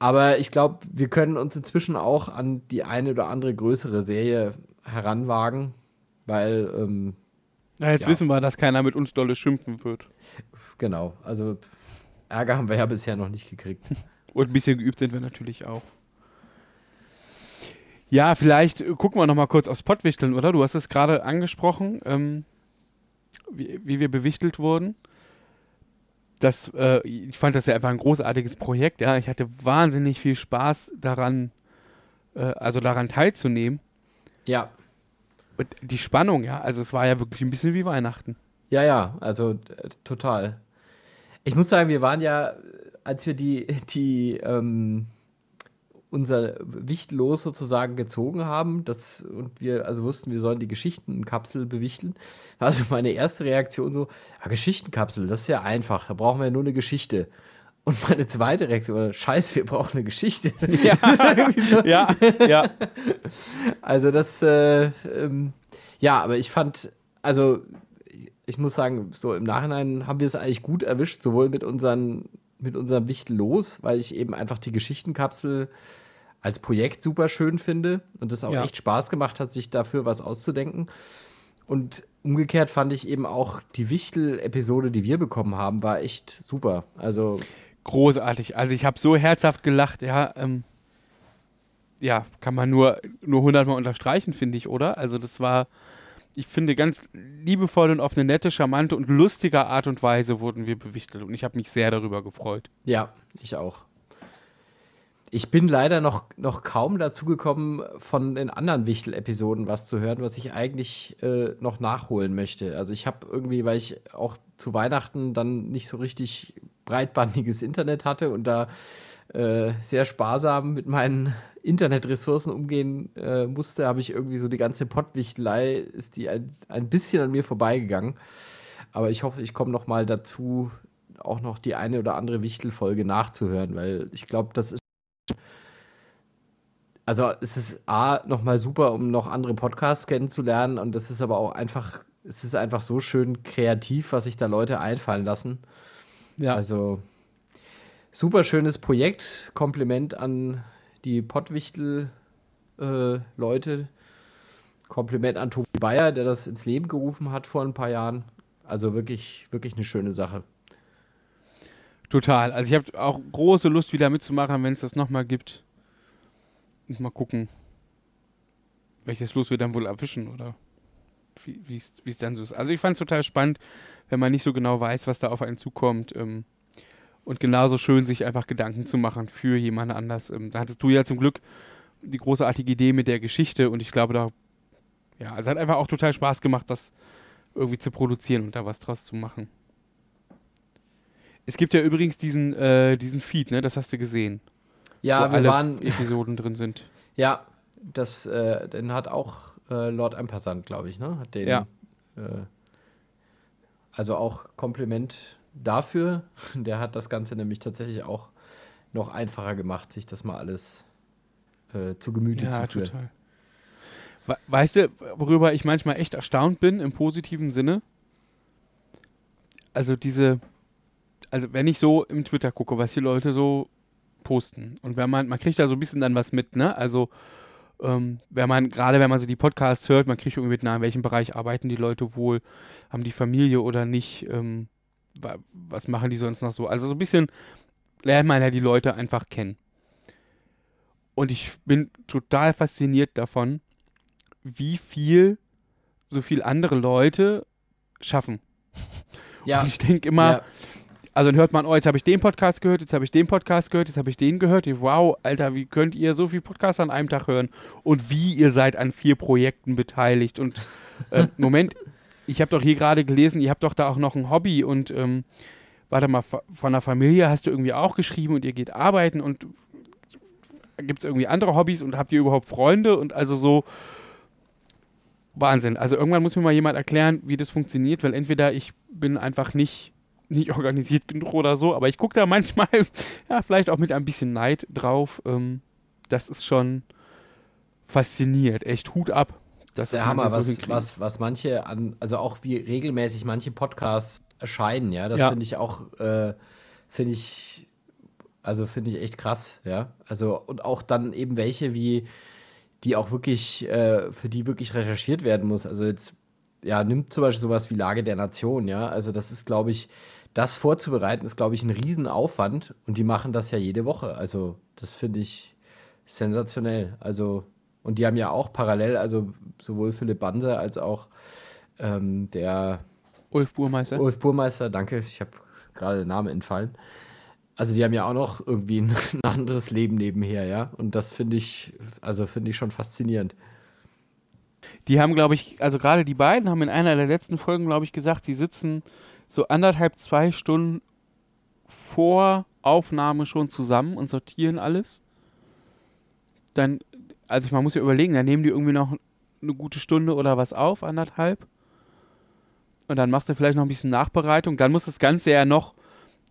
Aber ich glaube, wir können uns inzwischen auch an die eine oder andere größere Serie heranwagen, weil. Ähm, ja, jetzt ja. wissen wir, dass keiner mit uns dolle schimpfen wird. Genau, also Ärger haben wir ja bisher noch nicht gekriegt. Und ein bisschen geübt sind wir natürlich auch. Ja, vielleicht gucken wir noch mal kurz aufs Pottwichteln, oder? Du hast es gerade angesprochen, ähm, wie, wie, wir bewichtelt wurden das, äh, ich fand das ja einfach ein großartiges Projekt, ja. Ich hatte wahnsinnig viel Spaß daran, äh, also daran teilzunehmen. Ja. Und die Spannung, ja, also es war ja wirklich ein bisschen wie Weihnachten. Ja, ja, also äh, total. Ich muss sagen, wir waren ja, als wir die, die, ähm, unser Wichtlos sozusagen gezogen haben das, und wir also wussten, wir sollen die Geschichtenkapsel bewichteln, war also meine erste Reaktion so, ja, Geschichtenkapsel, das ist ja einfach, da brauchen wir nur eine Geschichte. Und meine zweite Reaktion war, scheiße, wir brauchen eine Geschichte. Ja, so. ja, ja. Also das, äh, ähm, ja, aber ich fand, also ich muss sagen, so im Nachhinein haben wir es eigentlich gut erwischt, sowohl mit unseren mit unserem Wichtel los, weil ich eben einfach die Geschichtenkapsel als Projekt super schön finde und es auch ja. echt Spaß gemacht hat, sich dafür was auszudenken. Und umgekehrt fand ich eben auch die Wichtel-Episode, die wir bekommen haben, war echt super. Also großartig. Also ich habe so herzhaft gelacht. Ja, ähm, ja, kann man nur nur hundertmal unterstreichen, finde ich, oder? Also das war, ich finde, ganz liebevoll und auf eine nette, charmante und lustige Art und Weise wurden wir bewichtelt und ich habe mich sehr darüber gefreut. Ja, ich auch. Ich bin leider noch, noch kaum dazu gekommen, von den anderen Wichtel-Episoden was zu hören, was ich eigentlich äh, noch nachholen möchte. Also ich habe irgendwie, weil ich auch zu Weihnachten dann nicht so richtig breitbandiges Internet hatte und da äh, sehr sparsam mit meinen Internetressourcen umgehen äh, musste, habe ich irgendwie so die ganze Pottwichtelei, ist die ein, ein bisschen an mir vorbeigegangen. Aber ich hoffe, ich komme noch mal dazu, auch noch die eine oder andere Wichtelfolge nachzuhören, weil ich glaube, das ist also es ist A, nochmal super, um noch andere Podcasts kennenzulernen und das ist aber auch einfach, es ist einfach so schön kreativ, was sich da Leute einfallen lassen. Ja. Also super schönes Projekt, Kompliment an die Pottwichtel-Leute, äh, Kompliment an Tobi Bayer, der das ins Leben gerufen hat vor ein paar Jahren. Also wirklich, wirklich eine schöne Sache. Total. Also ich habe auch große Lust, wieder mitzumachen, wenn es das nochmal gibt. Und mal gucken, welches Los wir dann wohl erwischen oder wie es dann so ist. Also ich fand es total spannend, wenn man nicht so genau weiß, was da auf einen zukommt. Ähm, und genauso schön, sich einfach Gedanken zu machen für jemand anders. Ähm, da hattest du ja zum Glück die großartige Idee mit der Geschichte und ich glaube, da, ja, also hat einfach auch total Spaß gemacht, das irgendwie zu produzieren und da was draus zu machen. Es gibt ja übrigens diesen, äh, diesen Feed, ne? Das hast du gesehen. Ja, wo wir alle waren. Episoden drin sind. Ja, das, äh, den hat auch äh, Lord Ampersand, glaube ich, ne? Hat den. Ja. Äh, also auch Kompliment dafür. Der hat das Ganze nämlich tatsächlich auch noch einfacher gemacht, sich das mal alles äh, zu Gemüte Ja, zu führen. total. We weißt du, worüber ich manchmal echt erstaunt bin, im positiven Sinne? Also diese, also wenn ich so im Twitter gucke, was die Leute so posten und wenn man, man kriegt da so ein bisschen dann was mit, ne? Also ähm, wenn man, gerade wenn man so die Podcasts hört, man kriegt irgendwie mit, na, in welchem Bereich arbeiten die Leute wohl, haben die Familie oder nicht, ähm, was machen die sonst noch so? Also so ein bisschen lernt man ja die Leute einfach kennen. Und ich bin total fasziniert davon, wie viel so viel andere Leute schaffen. Ja, Und ich denke immer, ja, also dann hört man, oh, jetzt habe ich den Podcast gehört, jetzt habe ich den Podcast gehört, jetzt habe ich den gehört. Wow, Alter, wie könnt ihr so viel Podcasts an einem Tag hören? Und wie ihr seid an vier Projekten beteiligt. Und äh, Moment, ich habe doch hier gerade gelesen, ihr habt doch da auch noch ein Hobby und ähm, warte mal, von der Familie hast du irgendwie auch geschrieben und ihr geht arbeiten und gibt es irgendwie andere Hobbys und habt ihr überhaupt Freunde und also so Wahnsinn. Also irgendwann muss mir mal jemand erklären, wie das funktioniert, weil entweder ich bin einfach nicht, nicht organisiert genug oder so, aber ich gucke da manchmal, ja, vielleicht auch mit ein bisschen Neid drauf. Ähm, das ist schon fasziniert. Echt Hut ab. Das ist der Hammer, so was, was, was manche an, also auch wie regelmäßig manche Podcasts erscheinen, ja, das Ja. finde ich auch, äh, finde ich, also finde ich echt krass, ja. Also und auch dann eben welche wie, die auch wirklich, äh, für die wirklich recherchiert werden muss. Also jetzt, ja, nimmt zum Beispiel sowas wie Lage der Nation, ja. Also das ist, glaube ich, das vorzubereiten, ist, glaube ich, ein Riesenaufwand und die machen das ja jede Woche. Also das finde ich sensationell. Also, und die haben ja auch parallel, also sowohl Philipp Banse als auch ähm, der Ulf Burmeister. Ulf Burmeister, danke, ich habe gerade den Namen entfallen. Also die haben ja auch noch irgendwie ein, ein anderes Leben nebenher, ja. Und das finde ich, also finde ich schon faszinierend. Die haben, glaube ich, also gerade die beiden haben in einer der letzten Folgen, glaube ich, gesagt, sie sitzen so anderthalb, zwei Stunden vor Aufnahme schon zusammen und sortieren alles. Dann, also ich, man muss ja überlegen, dann nehmen die irgendwie noch eine gute Stunde oder was auf, anderthalb. Und dann machst du vielleicht noch ein bisschen Nachbereitung. Dann muss das Ganze ja noch,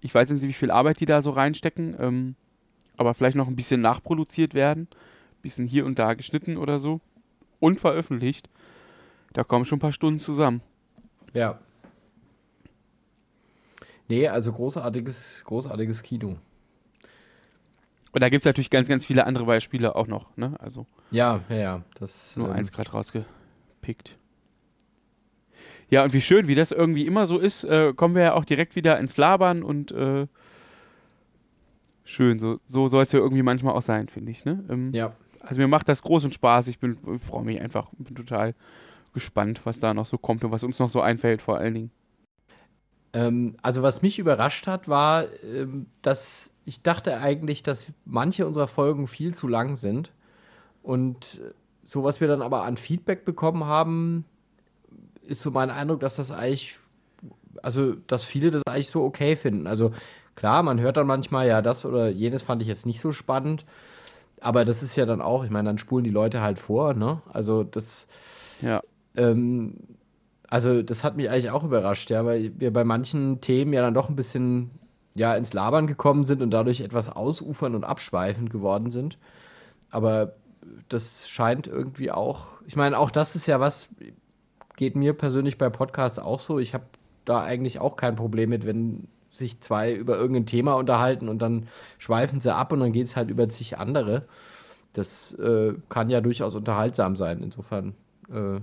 ich weiß nicht, wie viel Arbeit die da so reinstecken, ähm, aber vielleicht noch ein bisschen nachproduziert werden. Bisschen hier und da geschnitten oder so und veröffentlicht. Da kommen schon ein paar Stunden zusammen. Ja. Nee, also großartiges, großartiges Kino. Und da gibt es natürlich ganz, ganz viele andere Beispiele auch noch. Ne? Also Ja, ja, ja. Das, nur ähm, eins gerade rausgepickt. Ja, und wie schön, wie das irgendwie immer so ist, äh, kommen wir ja auch direkt wieder ins Labern und äh, schön, so, so soll es ja irgendwie manchmal auch sein, finde ich. Ne? Ähm, Ja. Also mir macht das großen Spaß. Ich bin, ich freue mich einfach, bin total gespannt, was da noch so kommt und was uns noch so einfällt, vor allen Dingen. Ähm, also was mich überrascht hat, war, ähm, dass ich dachte eigentlich, dass manche unserer Folgen viel zu lang sind. Und so, was wir dann aber an Feedback bekommen haben, ist so mein Eindruck, dass das eigentlich, also dass viele das eigentlich so okay finden. Also klar, man hört dann manchmal, ja, das oder jenes fand ich jetzt nicht so spannend. Aber das ist ja dann auch, ich meine, dann spulen die Leute halt vor, ne? Also das, Ja. ähm, also das hat mich eigentlich auch überrascht, ja, weil wir bei manchen Themen ja dann doch ein bisschen ja, ins Labern gekommen sind und dadurch etwas ausufern und abschweifend geworden sind. Aber das scheint irgendwie auch, ich meine, auch das ist ja was, geht mir persönlich bei Podcasts auch so. Ich habe da eigentlich auch kein Problem mit, wenn sich zwei über irgendein Thema unterhalten und dann schweifen sie ab und dann geht es halt über zig andere. Das äh, kann ja durchaus unterhaltsam sein. Insofern äh,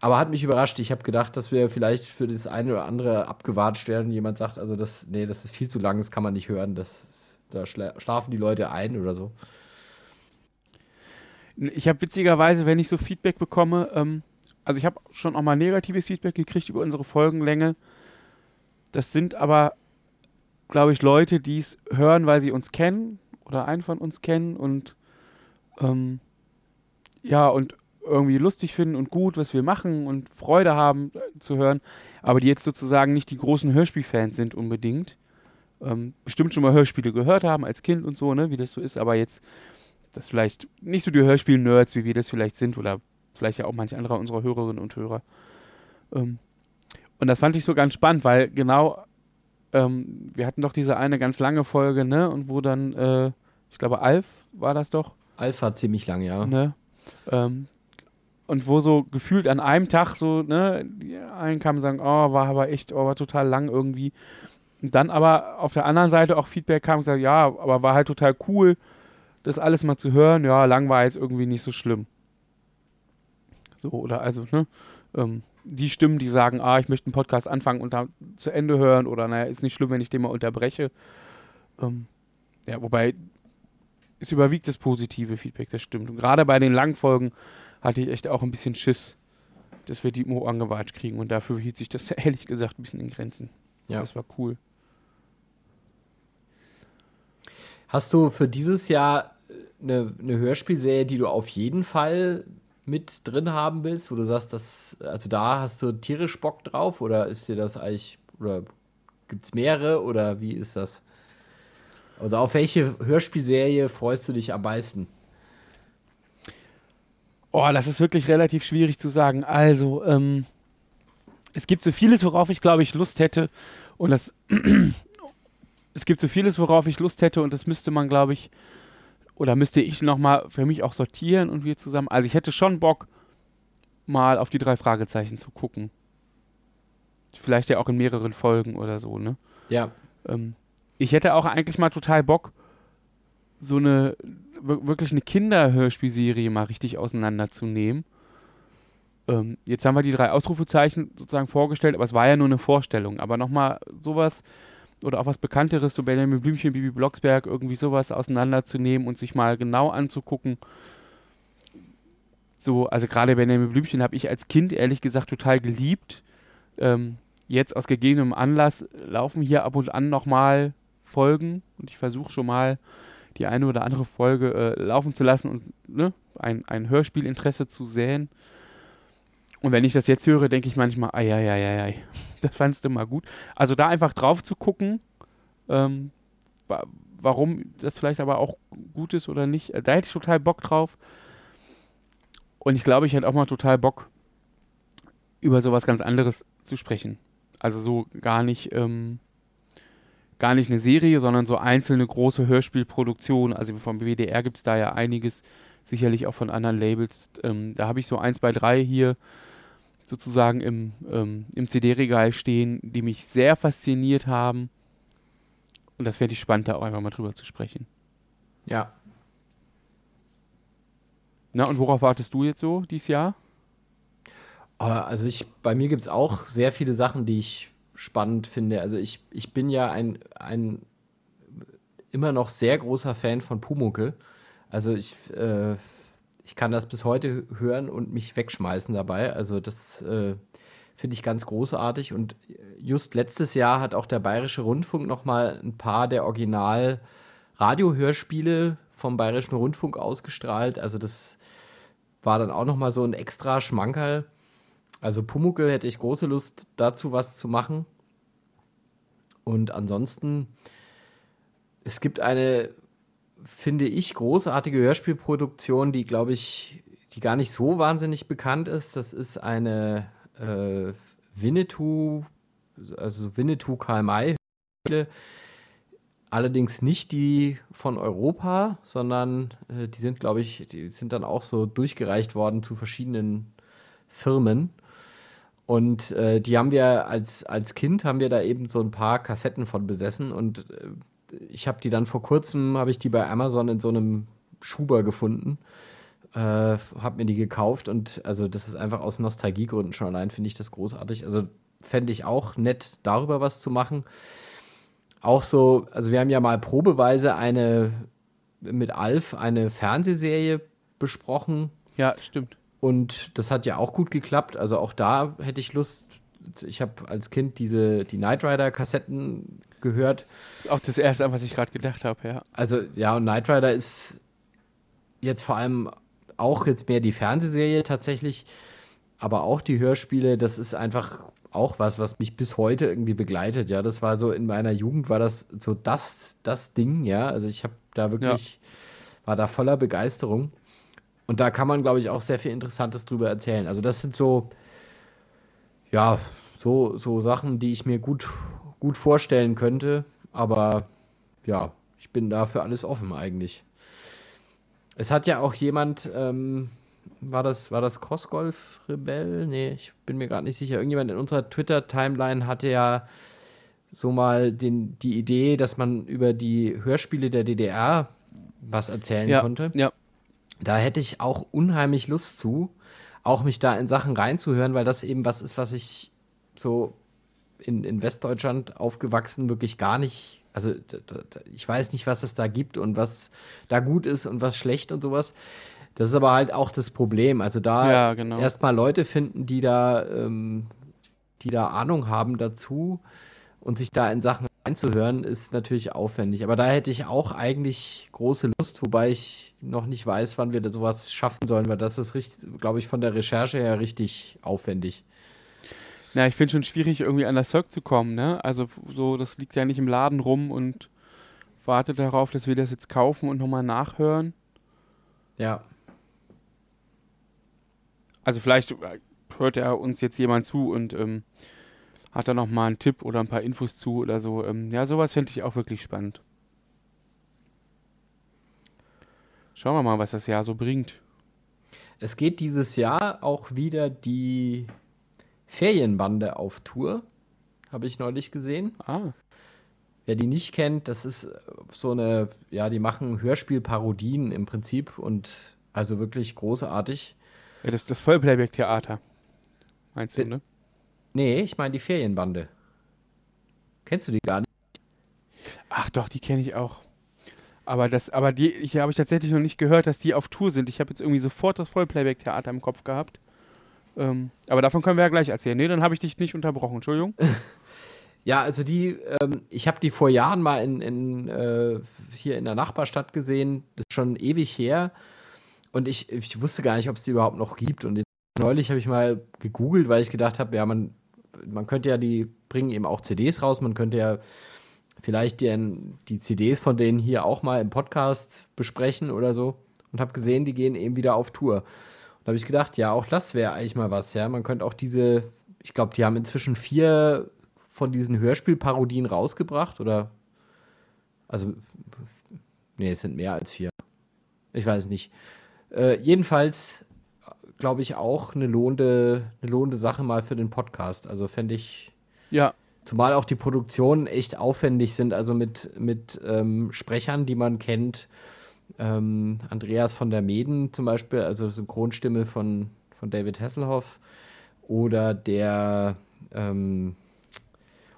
Aber hat mich überrascht. Ich habe gedacht, dass wir vielleicht für das eine oder andere abgewatscht werden. Jemand sagt, also das, nee, das ist viel zu lang, das kann man nicht hören. Das, da schlafen die Leute ein oder so. Ich habe witzigerweise, wenn ich so Feedback bekomme, ähm, also ich habe schon auch mal negatives Feedback gekriegt über unsere Folgenlänge. Das sind aber, glaube ich, Leute, die es hören, weil sie uns kennen oder einen von uns kennen und ähm, ja, und irgendwie lustig finden und gut, was wir machen und Freude haben äh, zu hören, aber die jetzt sozusagen nicht die großen Hörspielfans sind unbedingt. Ähm, bestimmt schon mal Hörspiele gehört haben als Kind und so, ne, wie das so ist, aber jetzt das vielleicht nicht so die Hörspiel-Nerds, wie wir das vielleicht sind oder vielleicht ja auch manche andere unserer Hörerinnen und Hörer. Ähm, und das fand ich so ganz spannend, weil genau, ähm, wir hatten doch diese eine ganz lange Folge, ne, und wo dann, äh, ich glaube, Alf war das doch. Alf war ziemlich lang, ja. Ne? Ähm, und wo so gefühlt an einem Tag so, ne, die einen kamen sagen, oh, war aber echt, oh, war total lang irgendwie. Und dann aber auf der anderen Seite auch Feedback kam und gesagt, ja, aber war halt total cool, das alles mal zu hören. Ja, lang war jetzt irgendwie nicht so schlimm. So, oder also, ne, ähm, die Stimmen, die sagen, ah, ich möchte einen Podcast anfangen und da zu Ende hören oder naja, ist nicht schlimm, wenn ich den mal unterbreche. Ähm, ja, wobei es überwiegt das positive Feedback, das stimmt. Und gerade bei den Langfolgen hatte ich echt auch ein bisschen Schiss, dass wir die Mo angewatscht kriegen. Und dafür hielt sich das ehrlich gesagt ein bisschen in Grenzen. Ja. Das war cool. Hast du für dieses Jahr eine, eine Hörspielserie, die du auf jeden Fall mit drin haben willst, wo du sagst, dass, also da hast du tierisch Bock drauf oder ist dir das eigentlich, oder gibt es mehrere oder wie ist das? Also auf welche Hörspielserie freust du dich am meisten? Oh, das ist wirklich relativ schwierig zu sagen. Also, ähm, es gibt so vieles, worauf ich, glaube ich, Lust hätte. Und das, es gibt so vieles, worauf ich Lust hätte. Und das müsste man, glaube ich, oder müsste ich nochmal für mich auch sortieren und wir zusammen. Also, ich hätte schon Bock, mal auf die drei Fragezeichen zu gucken. Vielleicht ja auch in mehreren Folgen oder so, ne? Ja. Ähm, ich hätte auch eigentlich mal total Bock, so eine wirklich eine Kinderhörspielserie mal richtig auseinanderzunehmen. Ähm, jetzt haben wir die drei Ausrufezeichen sozusagen vorgestellt, aber es war ja nur eine Vorstellung. Aber nochmal sowas oder auch was Bekannteres, so Benjamin Blümchen, Bibi Blocksberg, irgendwie sowas auseinanderzunehmen und sich mal genau anzugucken. So, also gerade Benjamin Blümchen habe ich als Kind ehrlich gesagt total geliebt. Ähm, jetzt aus gegebenem Anlass laufen hier ab und an nochmal Folgen und ich versuche schon mal die eine oder andere Folge äh, laufen zu lassen und ne, ein, ein Hörspielinteresse zu säen. Und wenn ich das jetzt höre, denke ich manchmal, ei, ei, ei, ei, das fandst du mal gut. Also da einfach drauf zu gucken, ähm, wa warum das vielleicht aber auch gut ist oder nicht, äh, da hätte ich total Bock drauf. Und ich glaube, ich hätte auch mal total Bock, über sowas ganz anderes zu sprechen. Also so gar nicht, ähm, gar nicht eine Serie, sondern so einzelne große Hörspielproduktionen. Also vom BWDR gibt es da ja einiges, sicherlich auch von anderen Labels. Ähm, da habe ich so eins, zwei, drei hier sozusagen im, ähm, im CD-Regal stehen, die mich sehr fasziniert haben. Und das wäre ich spannend, da auch einfach mal drüber zu sprechen. Ja. Na, und worauf wartest du jetzt so dieses Jahr? Also ich, bei mir gibt es auch sehr viele Sachen, die ich spannend finde. Also ich, ich bin ja ein, ein immer noch sehr großer Fan von Pumuckel. Also ich, äh, ich kann das bis heute hören und mich wegschmeißen dabei. Also das äh, finde ich ganz großartig. Und just letztes Jahr hat auch der Bayerische Rundfunk noch mal ein paar der Original Radiohörspiele vom Bayerischen Rundfunk ausgestrahlt. Also das war dann auch noch mal so ein extra Schmankerl. Also Pumuckel hätte ich große Lust dazu was zu machen. Und ansonsten, es gibt eine, finde ich, großartige Hörspielproduktion, die, glaube ich, die gar nicht so wahnsinnig bekannt ist. Das ist eine äh, Winnetou, also Winnetou Karl May allerdings nicht die von Europa, sondern äh, die sind, glaube ich, die sind dann auch so durchgereicht worden zu verschiedenen Firmen. Und äh, die haben wir als, als Kind, haben wir da eben so ein paar Kassetten von besessen. Und äh, ich habe die dann vor kurzem, habe ich die bei Amazon in so einem Schuber gefunden. Äh, hab mir die gekauft und also das ist einfach aus Nostalgiegründen schon allein, finde ich das großartig. Also fände ich auch nett, darüber was zu machen. Auch so, also wir haben ja mal probeweise eine mit Alf eine Fernsehserie besprochen. Ja, stimmt. Und das hat ja auch gut geklappt. Also auch da hätte ich Lust. Ich habe als Kind diese die Knight Rider Kassetten gehört. Auch das erste, an was ich gerade gedacht habe, ja. Also ja, und Knight Rider ist jetzt vor allem auch jetzt mehr die Fernsehserie tatsächlich, aber auch die Hörspiele, das ist einfach auch was, was mich bis heute irgendwie begleitet. Ja, das war so in meiner Jugend war das so das das Ding, ja. Also ich habe da wirklich ja. war da voller Begeisterung. Und da kann man, glaube ich, auch sehr viel Interessantes drüber erzählen. Also das sind so, ja, so, so Sachen, die ich mir gut, gut vorstellen könnte. Aber ja, ich bin da für alles offen eigentlich. Es hat ja auch jemand, ähm, war das, war das Crossgolf Rebell? Nee, ich bin mir gerade nicht sicher. Irgendjemand in unserer Twitter-Timeline hatte ja so mal den, die Idee, dass man über die Hörspiele der DDR was erzählen ja, konnte. Ja. Da hätte ich auch unheimlich Lust zu, auch mich da in Sachen reinzuhören, weil das eben was ist, was ich so in, in Westdeutschland aufgewachsen wirklich gar nicht, also ich weiß nicht, was es da gibt und was da gut ist und was schlecht und sowas. Das ist aber halt auch das Problem. Also da ja, genau. erstmal Leute finden, die da, ähm, die da Ahnung haben dazu und sich da in Sachen einzuhören, ist natürlich aufwendig. Aber da hätte ich auch eigentlich große Lust, wobei ich noch nicht weiß, wann wir da sowas schaffen sollen, weil das ist, richtig, glaube ich, von der Recherche her richtig aufwendig. Na, ich finde schon schwierig, irgendwie an das Zeug zu kommen, ne? Also so, das liegt ja nicht im Laden rum und wartet darauf, dass wir das jetzt kaufen und nochmal nachhören. Ja. Also vielleicht hört ja uns jetzt jemand zu und ähm, hat da nochmal einen Tipp oder ein paar Infos zu oder so. Ähm, ja, sowas fände ich auch wirklich spannend. Schauen wir mal, was das Jahr so bringt. Es geht dieses Jahr auch wieder die Ferienbande auf Tour. Habe ich neulich gesehen. Ah. Wer die nicht kennt, das ist so eine, ja, die machen Hörspielparodien im Prinzip und also wirklich großartig. Ja, das ist das Vollplayback-Theater. Meinst du, ne? Nee, ich meine die Ferienbande. Kennst du die gar nicht? Ach doch, die kenne ich auch. Aber das, aber die, ich habe ich tatsächlich noch nicht gehört, dass die auf Tour sind. Ich habe jetzt irgendwie sofort das Vollplayback-Theater im Kopf gehabt. Ähm, aber davon können wir ja gleich erzählen. Nee, dann habe ich dich nicht unterbrochen. Entschuldigung. ja, also die, ähm, ich habe die vor Jahren mal in, in äh, hier in der Nachbarstadt gesehen. Das ist schon ewig her. Und ich, ich wusste gar nicht, ob es die überhaupt noch gibt. Und neulich habe ich mal gegoogelt, weil ich gedacht habe, ja, man, man könnte ja die bringen eben auch CDs raus. Man könnte ja vielleicht die, die CDs von denen hier auch mal im Podcast besprechen oder so. Und habe gesehen, die gehen eben wieder auf Tour. Und da habe ich gedacht, ja, auch das wäre eigentlich mal was, ja. Man könnte auch diese, ich glaube, die haben inzwischen vier von diesen Hörspielparodien rausgebracht oder also nee, es sind mehr als vier. Ich weiß nicht. Äh, jedenfalls glaube ich auch eine lohnende, eine lohnende Sache mal für den Podcast. Also fände ich ja Zumal auch die Produktionen echt aufwendig sind, also mit, mit ähm, Sprechern, die man kennt. Ähm, Andreas von der Meden zum Beispiel, also Synchronstimme von, von David Hasselhoff. Oder der ähm,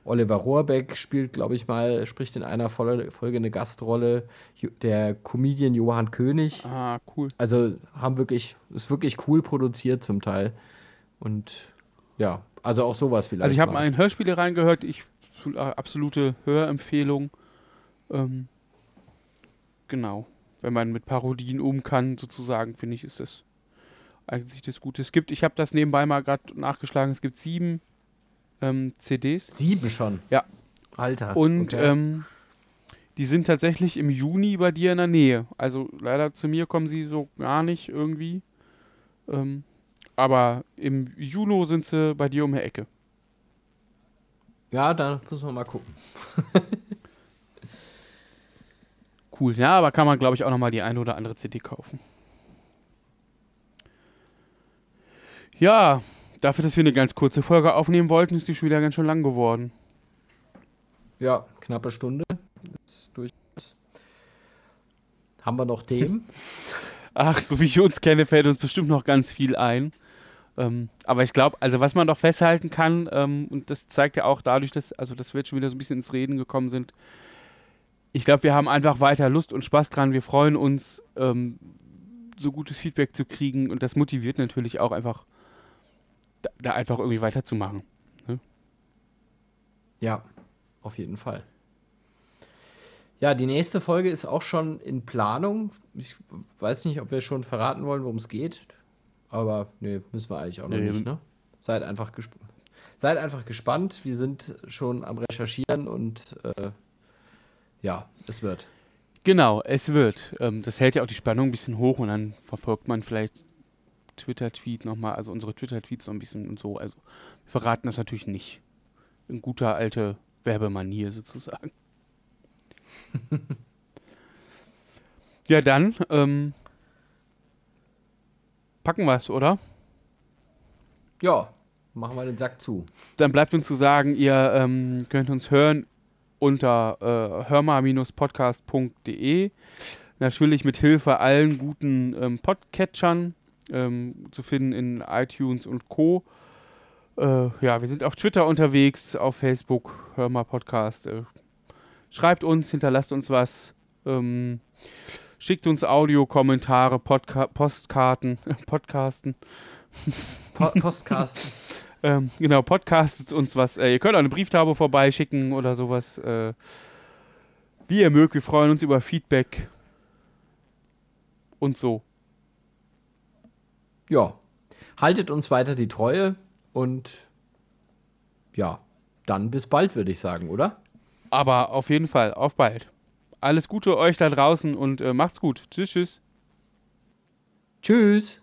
Oliver Rohrbeck spielt, glaube ich mal, spricht in einer Folge eine Gastrolle. Der Comedian Johann König. Ah, cool. Also haben wirklich, ist wirklich cool produziert zum Teil. Und ja, also auch sowas vielleicht. Also ich habe mal in Hörspiele reingehört, ich absolute Hörempfehlung. Ähm, genau. Wenn man mit Parodien um kann, sozusagen, finde ich, ist das eigentlich das Gute. Es gibt, ich habe das nebenbei mal gerade nachgeschlagen, es gibt sieben ähm, CDs. Sieben schon? Ja. Alter. Und okay. ähm, die sind tatsächlich im Juni bei dir in der Nähe. Also leider zu mir kommen sie so gar nicht irgendwie. Ähm, aber im Juni sind sie bei dir um die Ecke. Ja, da müssen wir mal gucken. cool, ja, aber kann man, glaube ich, auch nochmal die eine oder andere CD kaufen. Ja, dafür, dass wir eine ganz kurze Folge aufnehmen wollten, ist die schon wieder ganz schön lang geworden. Ja, knappe Stunde. Haben wir noch Themen? Ach, so wie ich uns kenne, fällt uns bestimmt noch ganz viel ein. Ähm, aber ich glaube, also was man doch festhalten kann, ähm, und das zeigt ja auch dadurch, dass, also dass wir jetzt schon wieder so ein bisschen ins Reden gekommen sind, ich glaube, wir haben einfach weiter Lust und Spaß dran. Wir freuen uns, ähm, so gutes Feedback zu kriegen und das motiviert natürlich auch einfach, da, da einfach irgendwie weiterzumachen. Ne? Ja, auf jeden Fall. Ja, die nächste Folge ist auch schon in Planung. Ich weiß nicht, ob wir schon verraten wollen, worum es geht. Aber nee, müssen wir eigentlich auch noch nee, nicht, ne? Seid einfach, seid einfach gespannt. Wir sind schon am Recherchieren und äh, ja, es wird. Genau, es wird. Ähm, das hält ja auch die Spannung ein bisschen hoch und dann verfolgt man vielleicht Twitter-Tweet nochmal, also unsere Twitter-Tweets noch ein bisschen und so. Also wir verraten das natürlich nicht. In guter alte Werbemanier sozusagen. ja, dann ähm, packen wir es, oder? Ja, machen wir den Sack zu. Dann bleibt uns zu sagen, ihr ähm, könnt uns hören unter äh, hörma-podcast.de. Natürlich mit Hilfe allen guten ähm, Podcatchern ähm, zu finden in iTunes und Co. Äh, ja, wir sind auf Twitter unterwegs, auf Facebook, Hörma Podcast. Äh, schreibt uns, hinterlasst uns was. Ähm, schickt uns Audiokommentare, Podca Postkarten, Podcasten. Po Postkasten. ähm, genau, podcastet uns was. Äh, ihr könnt auch eine Brieftaube vorbeischicken oder sowas. Äh, wie ihr mögt, wir freuen uns über Feedback. Und so. Ja. Haltet uns weiter die Treue und ja, dann bis bald, würde ich sagen, oder? Aber auf jeden Fall, auf bald. Alles Gute euch da draußen und äh, macht's gut. Tschüss, tschüss. Tschüss.